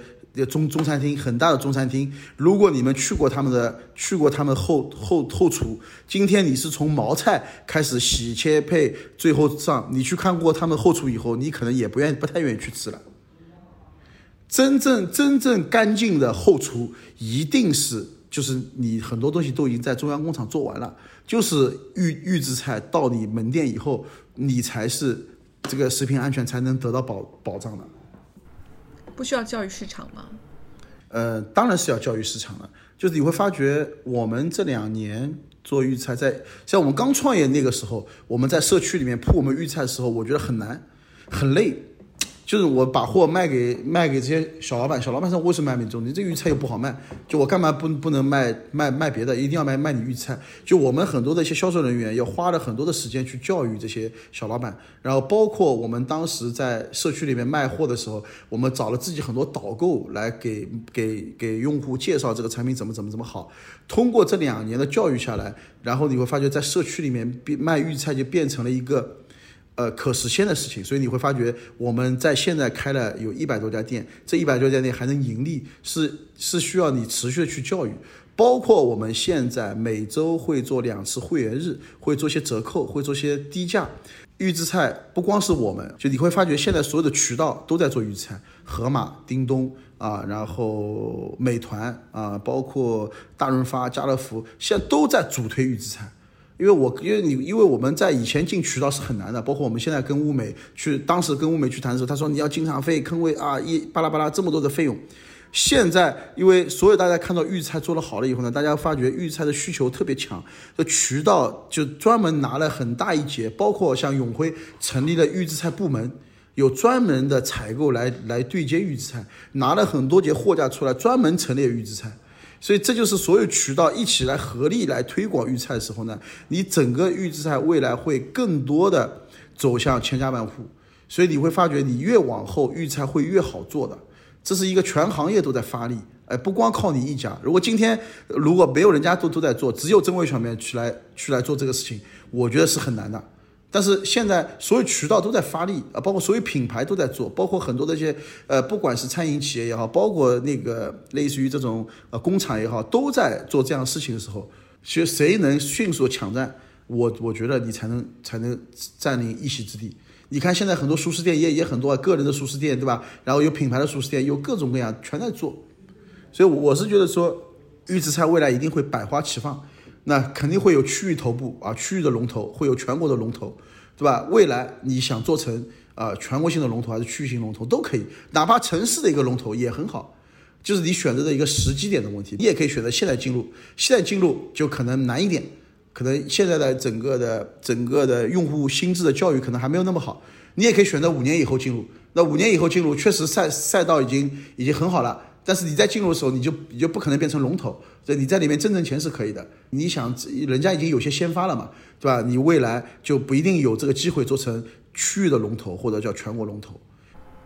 中中餐厅，很大的中餐厅。如果你们去过他们的，去过他们后后后厨，今天你是从毛菜开始洗切配，最后上，你去看过他们后厨以后，你可能也不愿意，不太愿意去吃了。真正真正干净的后厨，一定是就是你很多东西都已经在中央工厂做完了，就是预预制菜到你门店以后，你才是这个食品安全才能得到保保障的。不需要教育市场吗？呃，当然是要教育市场了。就是你会发觉，我们这两年做预菜，在像我们刚创业那个时候，我们在社区里面铺我们预菜的时候，我觉得很难，很累。就是我把货卖给卖给这些小老板，小老板说为什么卖你中？你这预菜又不好卖，就我干嘛不不能卖卖卖别的？一定要卖卖你预菜？就我们很多的一些销售人员要花了很多的时间去教育这些小老板，然后包括我们当时在社区里面卖货的时候，我们找了自己很多导购来给给给用户介绍这个产品怎么怎么怎么好。通过这两年的教育下来，然后你会发觉在社区里面变卖预菜就变成了一个。呃，可实现的事情，所以你会发觉我们在现在开了有一百多家店，这一百多家店还能盈利，是是需要你持续的去教育。包括我们现在每周会做两次会员日，会做些折扣，会做些低价预制菜。不光是我们，就你会发觉现在所有的渠道都在做预制菜，盒马、叮咚啊，然后美团啊，包括大润发、家乐福，现在都在主推预制菜。因为我因为你因为我们在以前进渠道是很难的，包括我们现在跟物美去，当时跟物美去谈的时候，他说你要经常费、坑位啊，一巴拉巴拉这么多的费用。现在因为所有大家看到预制菜做的好了以后呢，大家发觉预制菜的需求特别强，这渠道就专门拿了很大一截，包括像永辉成立了预制菜部门，有专门的采购来来对接预制菜，拿了很多节货架出来，专门陈列预制菜。所以这就是所有渠道一起来合力来推广预制菜的时候呢，你整个预制菜未来会更多的走向千家万户，所以你会发觉你越往后预制菜会越好做的，这是一个全行业都在发力，哎，不光靠你一家。如果今天如果没有人家都都在做，只有真味小面去来去来做这个事情，我觉得是很难的。但是现在所有渠道都在发力啊，包括所有品牌都在做，包括很多的一些呃，不管是餐饮企业也好，包括那个类似于这种呃工厂也好，都在做这样的事情的时候，其实谁能迅速抢占，我我觉得你才能才能占领一席之地。你看现在很多熟食店也也很多个人的熟食店，对吧？然后有品牌的熟食店，有各种各样全在做，所以我是觉得说预制菜未来一定会百花齐放。那肯定会有区域头部啊，区域的龙头会有全国的龙头，对吧？未来你想做成啊全国性的龙头还是区域性龙头都可以，哪怕城市的一个龙头也很好，就是你选择的一个时机点的问题。你也可以选择现在进入，现在进入就可能难一点，可能现在的整个的整个的用户心智的教育可能还没有那么好。你也可以选择五年以后进入，那五年以后进入确实赛赛道已经已经很好了。但是你在进入的时候，你就你就不可能变成龙头，所以你在里面挣挣钱是可以的。你想，人家已经有些先发了嘛，对吧？你未来就不一定有这个机会做成区域的龙头或者叫全国龙头。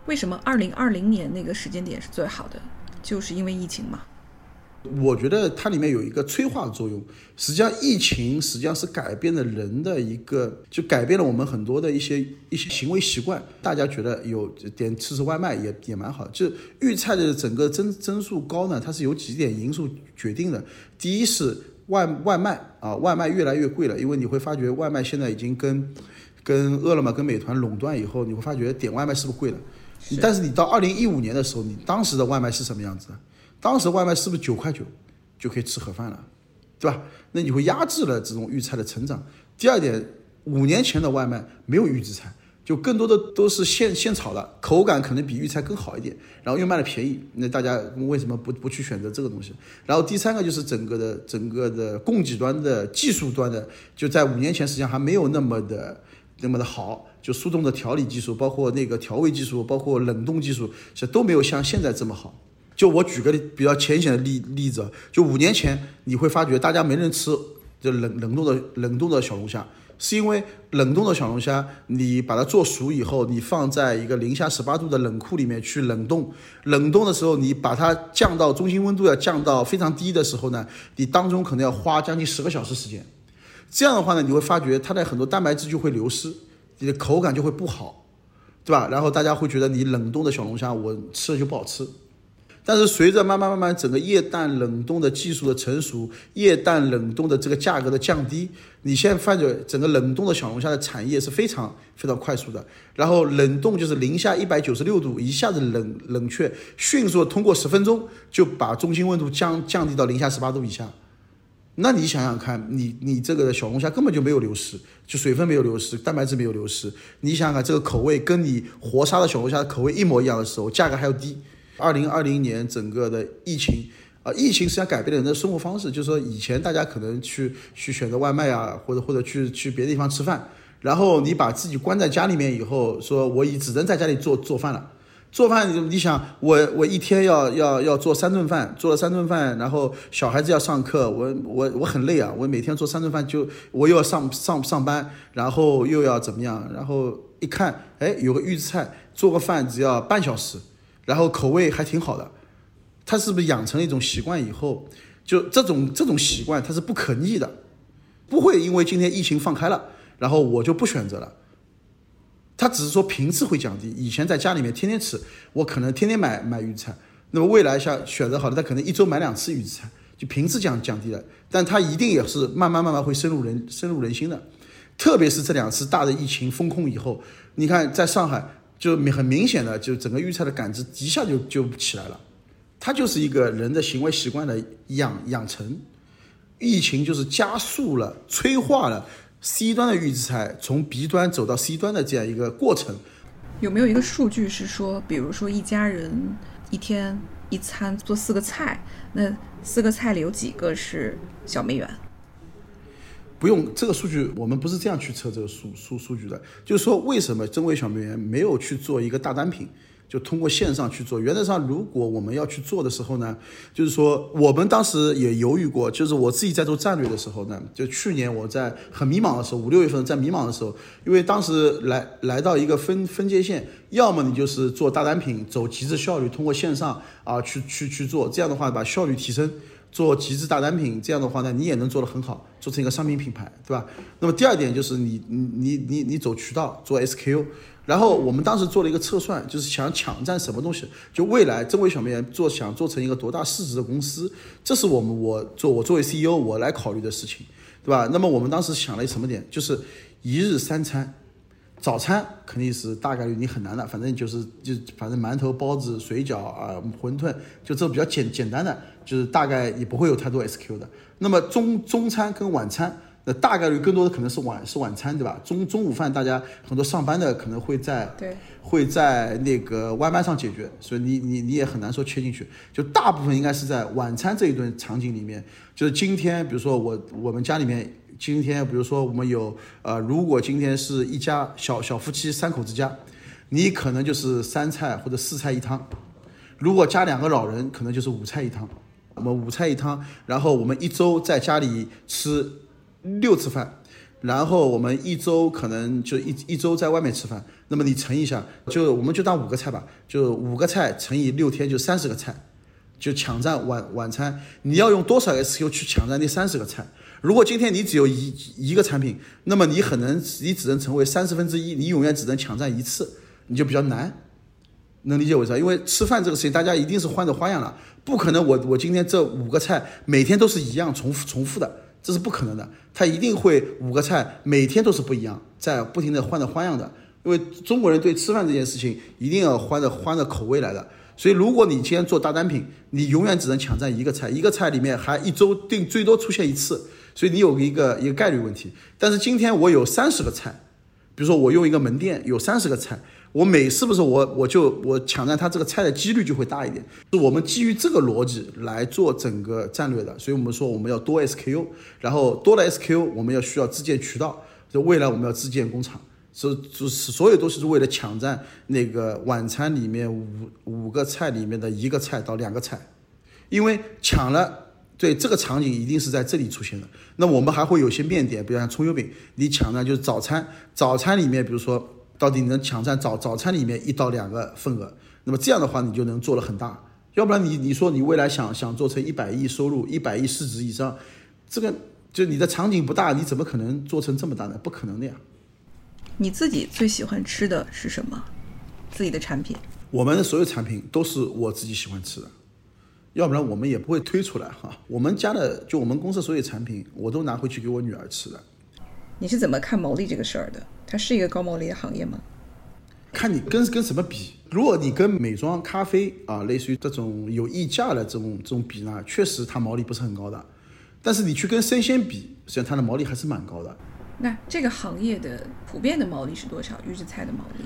为什么二零二零年那个时间点是最好的？就是因为疫情嘛。我觉得它里面有一个催化的作用。实际上，疫情实际上是改变了人的一个，就改变了我们很多的一些一些行为习惯。大家觉得有点吃吃外卖也也蛮好。就预菜的整个增增速高呢，它是由几点因素决定的。第一是外外卖啊，外卖越来越贵了，因为你会发觉外卖现在已经跟跟饿了么、跟美团垄断以后，你会发觉点外卖是不是贵了？但是你到二零一五年的时候，你当时的外卖是什么样子的？当时外卖是不是九块九就可以吃盒饭了，对吧？那你会压制了这种预菜的成长。第二点，五年前的外卖没有预制菜，就更多的都是现现炒的，口感可能比预菜更好一点，然后又卖的便宜。那大家为什么不不去选择这个东西？然后第三个就是整个的整个的供给端的技术端的，就在五年前实际上还没有那么的那么的好，就速冻的调理技术，包括那个调味技术，包括冷冻技术，其实都没有像现在这么好。就我举个比较浅显的例例子，就五年前你会发觉大家没人吃就冷冷冻的冷冻的小龙虾，是因为冷冻的小龙虾你把它做熟以后，你放在一个零下十八度的冷库里面去冷冻，冷冻的时候你把它降到中心温度要降到非常低的时候呢，你当中可能要花将近十个小时时间，这样的话呢，你会发觉它的很多蛋白质就会流失，你的口感就会不好，对吧？然后大家会觉得你冷冻的小龙虾我吃了就不好吃。但是随着慢慢慢慢整个液氮冷冻的技术的成熟，液氮冷冻的这个价格的降低，你现在发觉整个冷冻的小龙虾的产业是非常非常快速的。然后冷冻就是零下一百九十六度，一下子冷冷却，迅速通过十分钟就把中心温度降降低到零下十八度以下。那你想想看，你你这个小龙虾根本就没有流失，就水分没有流失，蛋白质没有流失。你想想看，这个口味跟你活杀的小龙虾的口味一模一样的时候，价格还要低。二零二零年整个的疫情啊，疫情实际上改变了人的生活方式，就是说以前大家可能去去选择外卖啊，或者或者去去别的地方吃饭，然后你把自己关在家里面以后，说我已只能在家里做做饭了。做饭，你想我我一天要要要做三顿饭，做了三顿饭，然后小孩子要上课，我我我很累啊，我每天做三顿饭就我又要上上上班，然后又要怎么样？然后一看，哎，有个预制菜，做个饭只要半小时，然后口味还挺好的，他是不是养成了一种习惯以后，就这种这种习惯它是不可逆的，不会因为今天疫情放开了，然后我就不选择了。他只是说频次会降低，以前在家里面天天吃，我可能天天买买预制菜。那么未来像选择好的，他可能一周买两次预制菜，就频次降降低了。但他一定也是慢慢慢慢会深入人深入人心的。特别是这两次大的疫情封控以后，你看在上海就明很明显的就整个预制菜的感知一下就就起来了。它就是一个人的行为习惯的养养成，疫情就是加速了催化了。C 端的预制菜从 B 端走到 C 端的这样一个过程，有没有一个数据是说，比如说一家人一天一餐做四个菜，那四个菜里有几个是小梅园？不用这个数据，我们不是这样去测这个数数数据的，就是说为什么真味小梅园没有去做一个大单品？就通过线上去做。原则上，如果我们要去做的时候呢，就是说我们当时也犹豫过。就是我自己在做战略的时候呢，就去年我在很迷茫的时候，五六月份在迷茫的时候，因为当时来来到一个分分界线，要么你就是做大单品，走极致效率，通过线上啊去去去做，这样的话把效率提升，做极致大单品，这样的话呢，你也能做得很好，做成一个商品品牌，对吧？那么第二点就是你你你你你走渠道做 SKU。然后我们当时做了一个测算，就是想抢占什么东西，就未来真味小梅园做想做成一个多大市值的公司，这是我们我做我作为 CEO 我来考虑的事情，对吧？那么我们当时想了什么点，就是一日三餐，早餐肯定是大概率你很难的，反正就是就反正馒头、包子、水饺啊、馄饨，就这比较简简单的，就是大概也不会有太多 SQ 的。那么中中餐跟晚餐。那大概率更多的可能是晚是晚餐，对吧？中中午饭大家很多上班的可能会在对会在那个外卖上解决，所以你你你也很难说切进去。就大部分应该是在晚餐这一顿场景里面，就是今天比如说我我们家里面今天比如说我们有呃，如果今天是一家小小夫妻三口之家，你可能就是三菜或者四菜一汤；如果加两个老人，可能就是五菜一汤。我们五菜一汤，然后我们一周在家里吃。六次饭，然后我们一周可能就一一周在外面吃饭，那么你乘一下，就我们就当五个菜吧，就五个菜乘以六天就三十个菜，就抢占晚晚餐。你要用多少 SQ 去抢占那三十个菜？如果今天你只有一一个产品，那么你可能你只能成为三十分之一，你永远只能抢占一次，你就比较难，能理解我意思？因为吃饭这个事情，大家一定是换着花样了，不可能我我今天这五个菜每天都是一样重复重复的。这是不可能的，他一定会五个菜每天都是不一样，在不停的换着花样的。因为中国人对吃饭这件事情一定要换着换着口味来的。所以如果你今天做大单品，你永远只能抢占一个菜，一个菜里面还一周定最多出现一次，所以你有一个一个概率问题。但是今天我有三十个菜，比如说我用一个门店有三十个菜。我每是不是我我就我抢占他这个菜的几率就会大一点，是我们基于这个逻辑来做整个战略的，所以我们说我们要多 SKU，然后多了 SKU，我们要需要自建渠道，就未来我们要自建工厂，所就是所有都是为了抢占那个晚餐里面五五个菜里面的一个菜到两个菜，因为抢了，对这个场景一定是在这里出现的。那我们还会有些面点，比如像葱油饼，你抢呢就是早餐，早餐里面比如说。到底能抢占早早餐里面一到两个份额，那么这样的话你就能做得很大。要不然你你说你未来想想做成一百亿收入、一百亿市值以上，这个就你的场景不大，你怎么可能做成这么大呢？不可能的呀。你自己最喜欢吃的是什么？自己的产品？我们的所有产品都是我自己喜欢吃的。要不然我们也不会推出来哈。我们家的就我们公司所有产品，我都拿回去给我女儿吃的。你是怎么看毛利这个事儿的？它是一个高毛利的行业吗？看你跟跟什么比。如果你跟美妆、咖啡啊，类似于这种有溢价的这种这种比呢，确实它毛利不是很高的。但是你去跟生鲜比，实际上它的毛利还是蛮高的。那这个行业的普遍的毛利是多少？预制菜的毛利？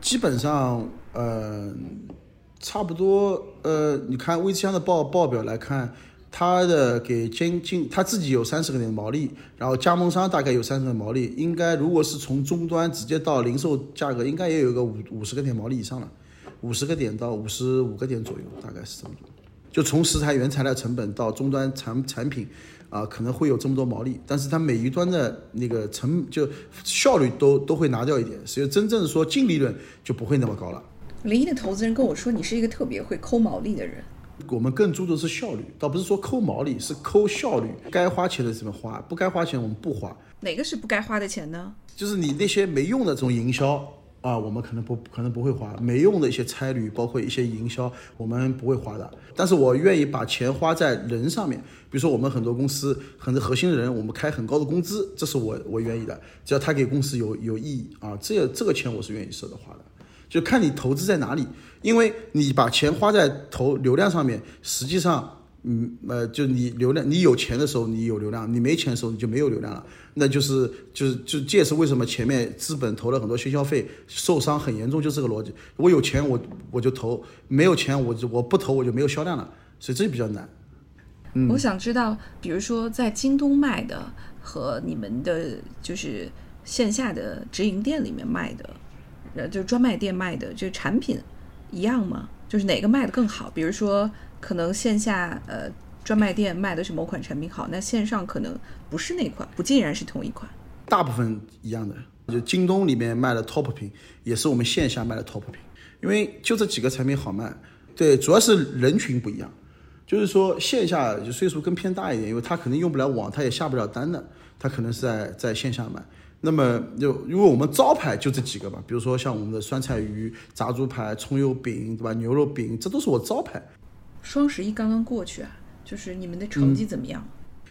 基本上，呃，差不多，呃，你看微之香的报报表来看，它的给经经他自己有三十个点毛利，然后加盟商大概有三十个毛利，应该如果是从终端直接到零售价格，应该也有个五五十个点毛利以上了，五十个点到五十五个点左右，大概是这么多。就从食材原材料成本到终端产产品。啊，可能会有这么多毛利，但是它每一端的那个成就效率都都会拿掉一点，所以真正说净利润就不会那么高了。零一的投资人跟我说，你是一个特别会抠毛利的人。我们更注重是效率，倒不是说抠毛利，是抠效率。该花钱的怎么花，不该花钱我们不花。哪个是不该花的钱呢？就是你那些没用的这种营销。啊，我们可能不可能不会花没用的一些差旅，包括一些营销，我们不会花的。但是我愿意把钱花在人上面，比如说我们很多公司很多核心的人，我们开很高的工资，这是我我愿意的，只要他给公司有有意义啊，这这个钱我是愿意舍得花的，就看你投资在哪里，因为你把钱花在投流量上面，实际上。嗯，呃，就你流量，你有钱的时候你有流量，你没钱的时候你就没有流量了。那就是就是就这也是为什么前面资本投了很多宣消费受伤很严重，就这个逻辑。我有钱我我就投，没有钱我就我不投我就没有销量了，所以这比较难。嗯，我想知道，比如说在京东卖的和你们的就是线下的直营店里面卖的，呃，就专卖店卖的这个产品一样吗？就是哪个卖的更好？比如说。可能线下呃专卖店卖的是某款产品好，那线上可能不是那款，不尽然是同一款。大部分一样的，就京东里面卖的 top 品，也是我们线下卖的 top 品，因为就这几个产品好卖。对，主要是人群不一样，就是说线下就岁数更偏大一点，因为他可能用不了网，他也下不了单的，他可能是在在线下买。那么就因为我们招牌就这几个吧，比如说像我们的酸菜鱼、炸猪排、葱油饼，对吧？牛肉饼，这都是我招牌。双十一刚刚过去啊，就是你们的成绩怎么样？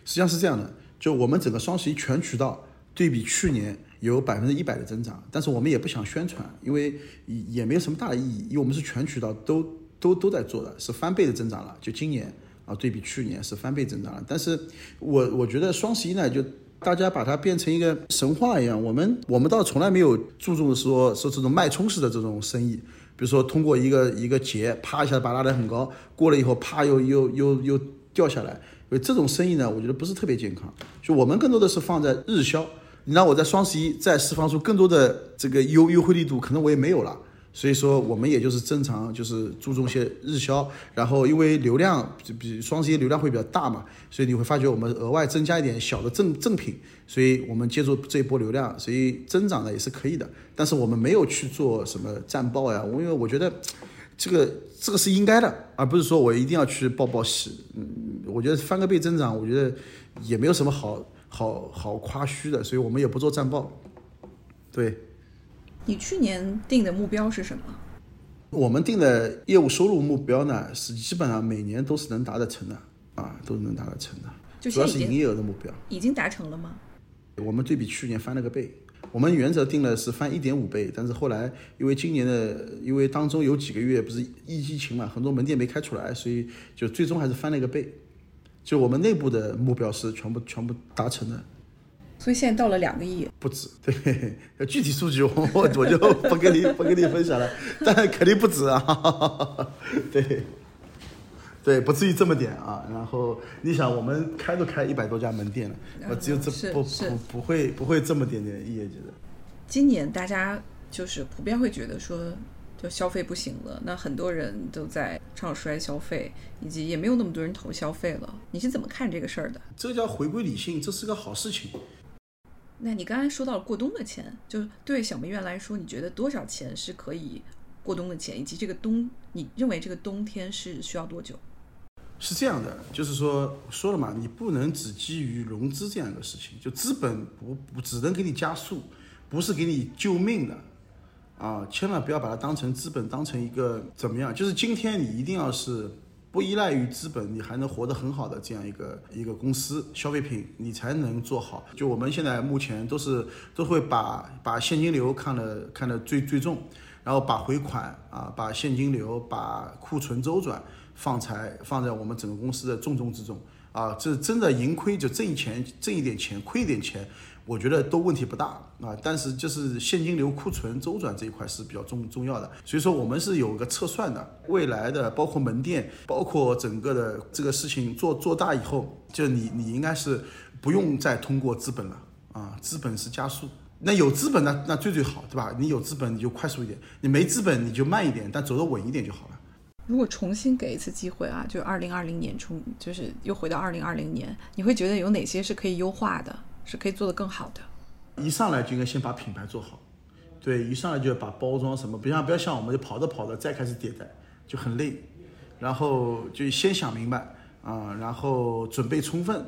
实际上是这样的，就我们整个双十一全渠道对比去年有百分之一百的增长，但是我们也不想宣传，因为也没有什么大的意义，因为我们是全渠道都都都在做的，是翻倍的增长了。就今年啊，对比去年是翻倍增长了。但是我我觉得双十一呢，就大家把它变成一个神话一样，我们我们倒从来没有注重说说这种脉冲式的这种生意。比如说，通过一个一个节，啪一下把拉得很高，过了以后，啪又又又又掉下来。因为这种生意呢，我觉得不是特别健康。就我们更多的是放在日销。你让我在双十一再释放出更多的这个优优惠力度，可能我也没有了。所以说，我们也就是正常，就是注重一些日销，然后因为流量比比双十一流量会比较大嘛，所以你会发觉我们额外增加一点小的赠赠品，所以我们借助这一波流量，所以增长呢也是可以的。但是我们没有去做什么战报呀，因为我觉得这个这个是应该的，而不是说我一定要去报报喜。嗯，我觉得翻个倍增长，我觉得也没有什么好好好夸虚的，所以我们也不做战报。对。你去年定的目标是什么？我们定的业务收入目标呢，是基本上每年都是能达得成的啊，都是能达得成的。主要是营业额的目标已经达成了吗？我们对比去年翻了个倍。我们原则定的是翻一点五倍，但是后来因为今年的，因为当中有几个月不是疫疫情嘛，很多门店没开出来，所以就最终还是翻了一个倍。就我们内部的目标是全部全部达成的。所以现在到了两个亿，不止。对，具体数据我我我就不跟你不跟你分享了，但肯定不止啊。对，对，不至于这么点啊。然后你想，我们开都开一百多家门店了，我只有这不不不会不会这么点点业绩的。今年大家就是普遍会觉得说，就消费不行了，那很多人都在唱衰消费，以及也没有那么多人投消费了。你是怎么看这个事儿的？这叫回归理性，这是个好事情。那你刚才说到了过冬的钱，就是对小梅园来说，你觉得多少钱是可以过冬的钱，以及这个冬，你认为这个冬天是需要多久？是这样的，就是说说了嘛，你不能只基于融资这样一个事情，就资本不不只能给你加速，不是给你救命的啊！千万不要把它当成资本，当成一个怎么样？就是今天你一定要是不依赖于资本，你还能活得很好的这样一个一个公司，消费品你才能做好。就我们现在目前都是都会把把现金流看得看得最最重，然后把回款啊，把现金流、把库存周转放在放在我们整个公司的重中之重啊。这真的盈亏就挣钱挣一点钱，亏一点钱。我觉得都问题不大啊，但是就是现金流库存周转这一块是比较重重要的，所以说我们是有个测算的，未来的包括门店，包括整个的这个事情做做大以后，就你你应该是不用再通过资本了啊，资本是加速，那有资本那那最最好，对吧？你有资本你就快速一点，你没资本你就慢一点，但走得稳一点就好了。如果重新给一次机会啊，就二零二零年重，就是又回到二零二零年，你会觉得有哪些是可以优化的？是可以做得更好的。一上来就应该先把品牌做好，对，一上来就要把包装什么，不像不要像我们就跑着跑着再开始迭代，就很累。然后就先想明白啊，然后准备充分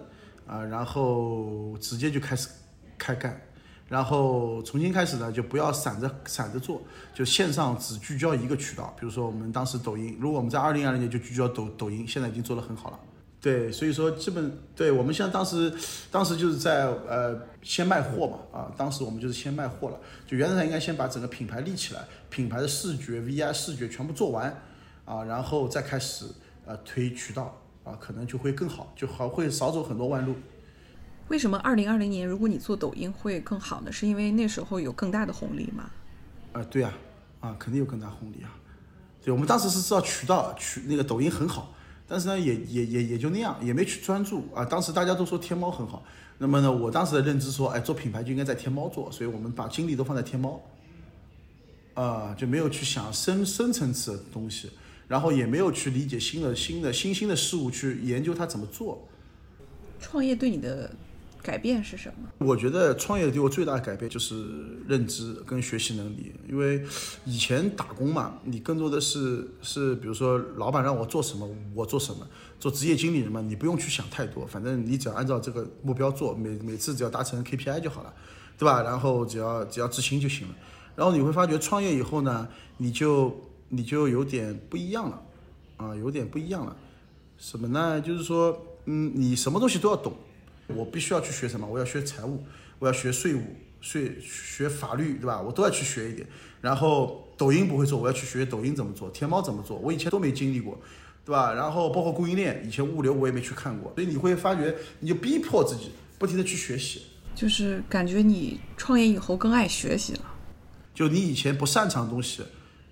啊，然后直接就开始开干，然后重新开始呢，就不要散着散着做，就线上只聚焦一个渠道。比如说我们当时抖音，如果我们在二零二零年就聚焦抖抖音，现在已经做得很好了。对，所以说基本对我们像当时，当时就是在呃先卖货嘛啊，当时我们就是先卖货了，就原则上应该先把整个品牌立起来，品牌的视觉 VI 视觉全部做完啊，然后再开始呃推渠道啊，可能就会更好，就好会少走很多弯路。为什么二零二零年如果你做抖音会更好呢？是因为那时候有更大的红利吗？啊，对啊，啊肯定有更大红利啊，对我们当时是知道渠道渠那个抖音很好。但是呢，也也也也就那样，也没去专注啊。当时大家都说天猫很好，那么呢，我当时的认知说，哎，做品牌就应该在天猫做，所以我们把精力都放在天猫，啊，就没有去想深深层次的东西，然后也没有去理解新的新的新兴的事物，去研究它怎么做。创业对你的。改变是什么？我觉得创业对我最大的改变就是认知跟学习能力。因为以前打工嘛，你更多的是是，比如说老板让我做什么，我做什么。做职业经理人嘛，你不用去想太多，反正你只要按照这个目标做，每每次只要达成 KPI 就好了，对吧？然后只要只要执行就行了。然后你会发觉创业以后呢，你就你就有点不一样了，啊，有点不一样了。什么呢？就是说，嗯，你什么东西都要懂。我必须要去学什么？我要学财务，我要学税务、税学法律，对吧？我都要去学一点。然后抖音不会做，我要去学抖音怎么做，天猫怎么做，我以前都没经历过，对吧？然后包括供应链，以前物流我也没去看过，所以你会发觉，你就逼迫自己不停的去学习。就是感觉你创业以后更爱学习了。就你以前不擅长的东西，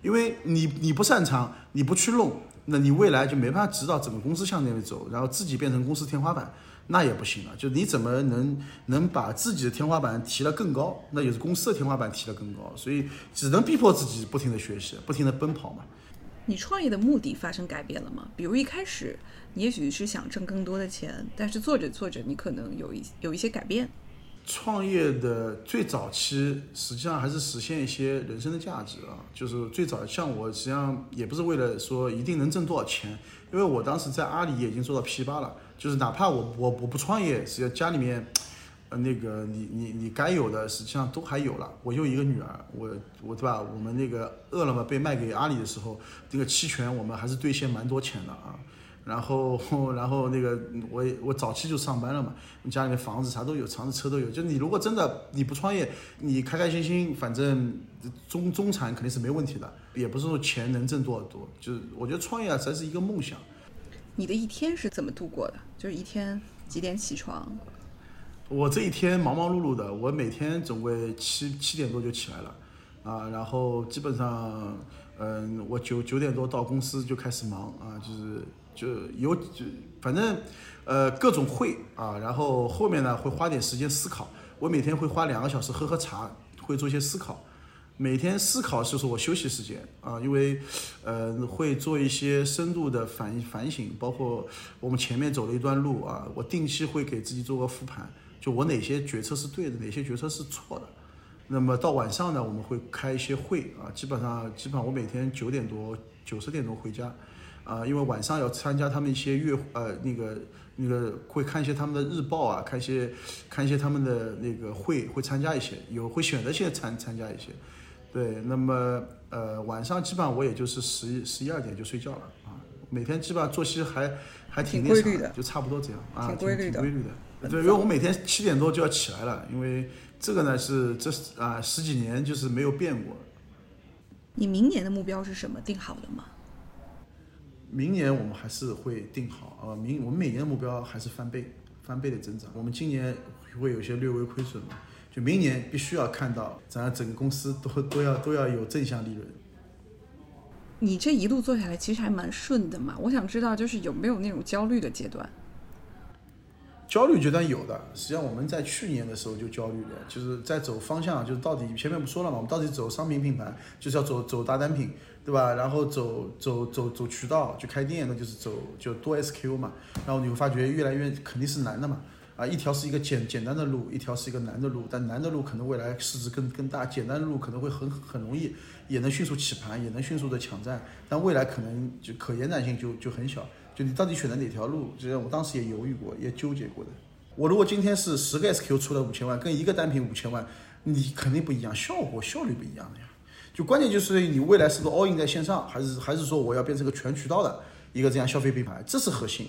因为你你不擅长，你不去弄，那你未来就没办法指导整个公司向那边走，然后自己变成公司天花板。那也不行啊，就你怎么能能把自己的天花板提得更高？那也是公司的天花板提得更高，所以只能逼迫自己不停地学习，不停地奔跑嘛。你创业的目的发生改变了吗？比如一开始你也许是想挣更多的钱，但是做着做着你可能有一有一些改变。创业的最早期实际上还是实现一些人生的价值啊，就是最早像我实际上也不是为了说一定能挣多少钱，因为我当时在阿里也已经做到 P 八了。就是哪怕我我我不创业，实际上家里面，呃，那个你你你该有的实际上都还有了。我就一个女儿，我我对吧？我们那个饿了么被卖给阿里的时候，这个期权我们还是兑现蛮多钱的啊。然后然后那个我我早期就上班了嘛，家里面房子啥都有，房子车都有。就你如果真的你不创业，你开开心心，反正中中产肯定是没问题的，也不是说钱能挣多少多。就是我觉得创业啊才是一个梦想。你的一天是怎么度过的？就是一天几点起床？我这一天忙忙碌碌的，我每天总归七七点多就起来了，啊，然后基本上，嗯，我九九点多到公司就开始忙啊，就是就有就反正，呃，各种会啊，然后后面呢会花点时间思考，我每天会花两个小时喝喝茶，会做一些思考。每天思考就是我休息时间啊，因为，呃，会做一些深度的反反省，包括我们前面走了一段路啊，我定期会给自己做个复盘，就我哪些决策是对的，哪些决策是错的。那么到晚上呢，我们会开一些会啊，基本上基本上我每天九点多九十点钟回家，啊，因为晚上要参加他们一些月呃那个那个会看一些他们的日报啊，看一些看一些他们的那个会会参加一些，有会选择性参参加一些。对，那么呃晚上基本上我也就是十一十一二点就睡觉了啊，每天基本上作息还还挺那啥规律的就差不多这样啊，挺规律的挺规律的。对，因为我每天七点多就要起来了，因为这个呢是这啊十几年就是没有变过。你明年的目标是什么？定好了吗？明年我们还是会定好啊，明我们每年的目标还是翻倍，翻倍的增长。我们今年会有些略微亏损嘛，就明年必须要看到咱整个公司都都要都要有正向利润。你这一路做下来，其实还蛮顺的嘛。我想知道，就是有没有那种焦虑的阶段？焦虑阶段有的，实际上我们在去年的时候就焦虑了，就是在走方向，就是到底前面不说了嘛，我们到底走商品品牌，就是要走走大单品，对吧？然后走走走走渠道去开店，那就是走就多 SKU 嘛。然后你会发觉越来越肯定是难的嘛，啊，一条是一个简简单的路，一条是一个难的路，但难的路可能未来市值更更大，简单的路可能会很很容易，也能迅速起盘，也能迅速的抢占，但未来可能就可延展性就就很小。就你到底选择哪条路？就像我当时也犹豫过，也纠结过的。我如果今天是十个 SKU 出了五千万，跟一个单品五千万，你肯定不一样，效果效率不一样的呀。就关键就是你未来是不是 all in 在线上，还是还是说我要变成个全渠道的一个这样消费品牌，这是核心。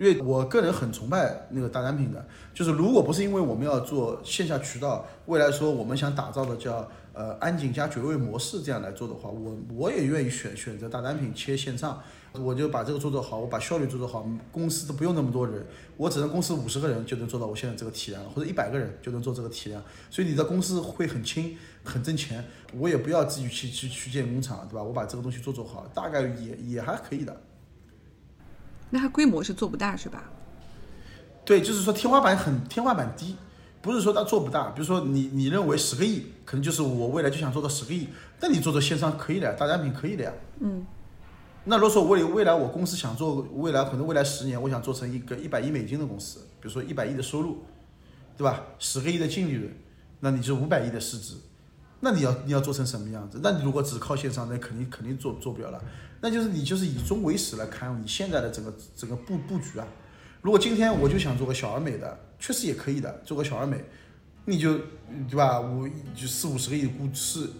因为我个人很崇拜那个大单品的，就是如果不是因为我们要做线下渠道，未来说我们想打造的叫呃安井加绝味模式这样来做的话，我我也愿意选选择大单品切线上。我就把这个做做好，我把效率做做好，公司都不用那么多人，我只能公司五十个人就能做到我现在这个体量，或者一百个人就能做这个体量，所以你的公司会很轻，很挣钱，我也不要自己去去去建工厂，对吧？我把这个东西做做好，大概也也还可以的。那它规模是做不大是吧？对，就是说天花板很天花板低，不是说它做不大。比如说你你认为十个亿，可能就是我未来就想做到十个亿，但你做做线上可以的，大单品可以的呀。嗯。那如果说未未来我公司想做未来可能未来十年我想做成一个一百亿美金的公司，比如说一百亿的收入，对吧？十个亿的净利润，那你就五百亿的市值，那你要你要做成什么样子？那你如果只靠线上，那肯定肯定做做不了了。那就是你就是以终为始来看你现在的整个整个布布局啊。如果今天我就想做个小而美的，确实也可以的，做个小而美，你就对吧？五就四五十个亿的股市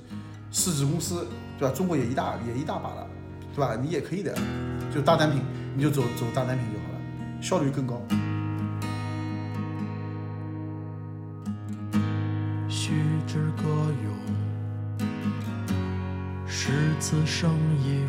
市值公司，对吧？中国也一大也一大把了。对吧？你也可以的，就大单品，你就走走大单品就好了，效率更高。须知歌咏，诗词声音。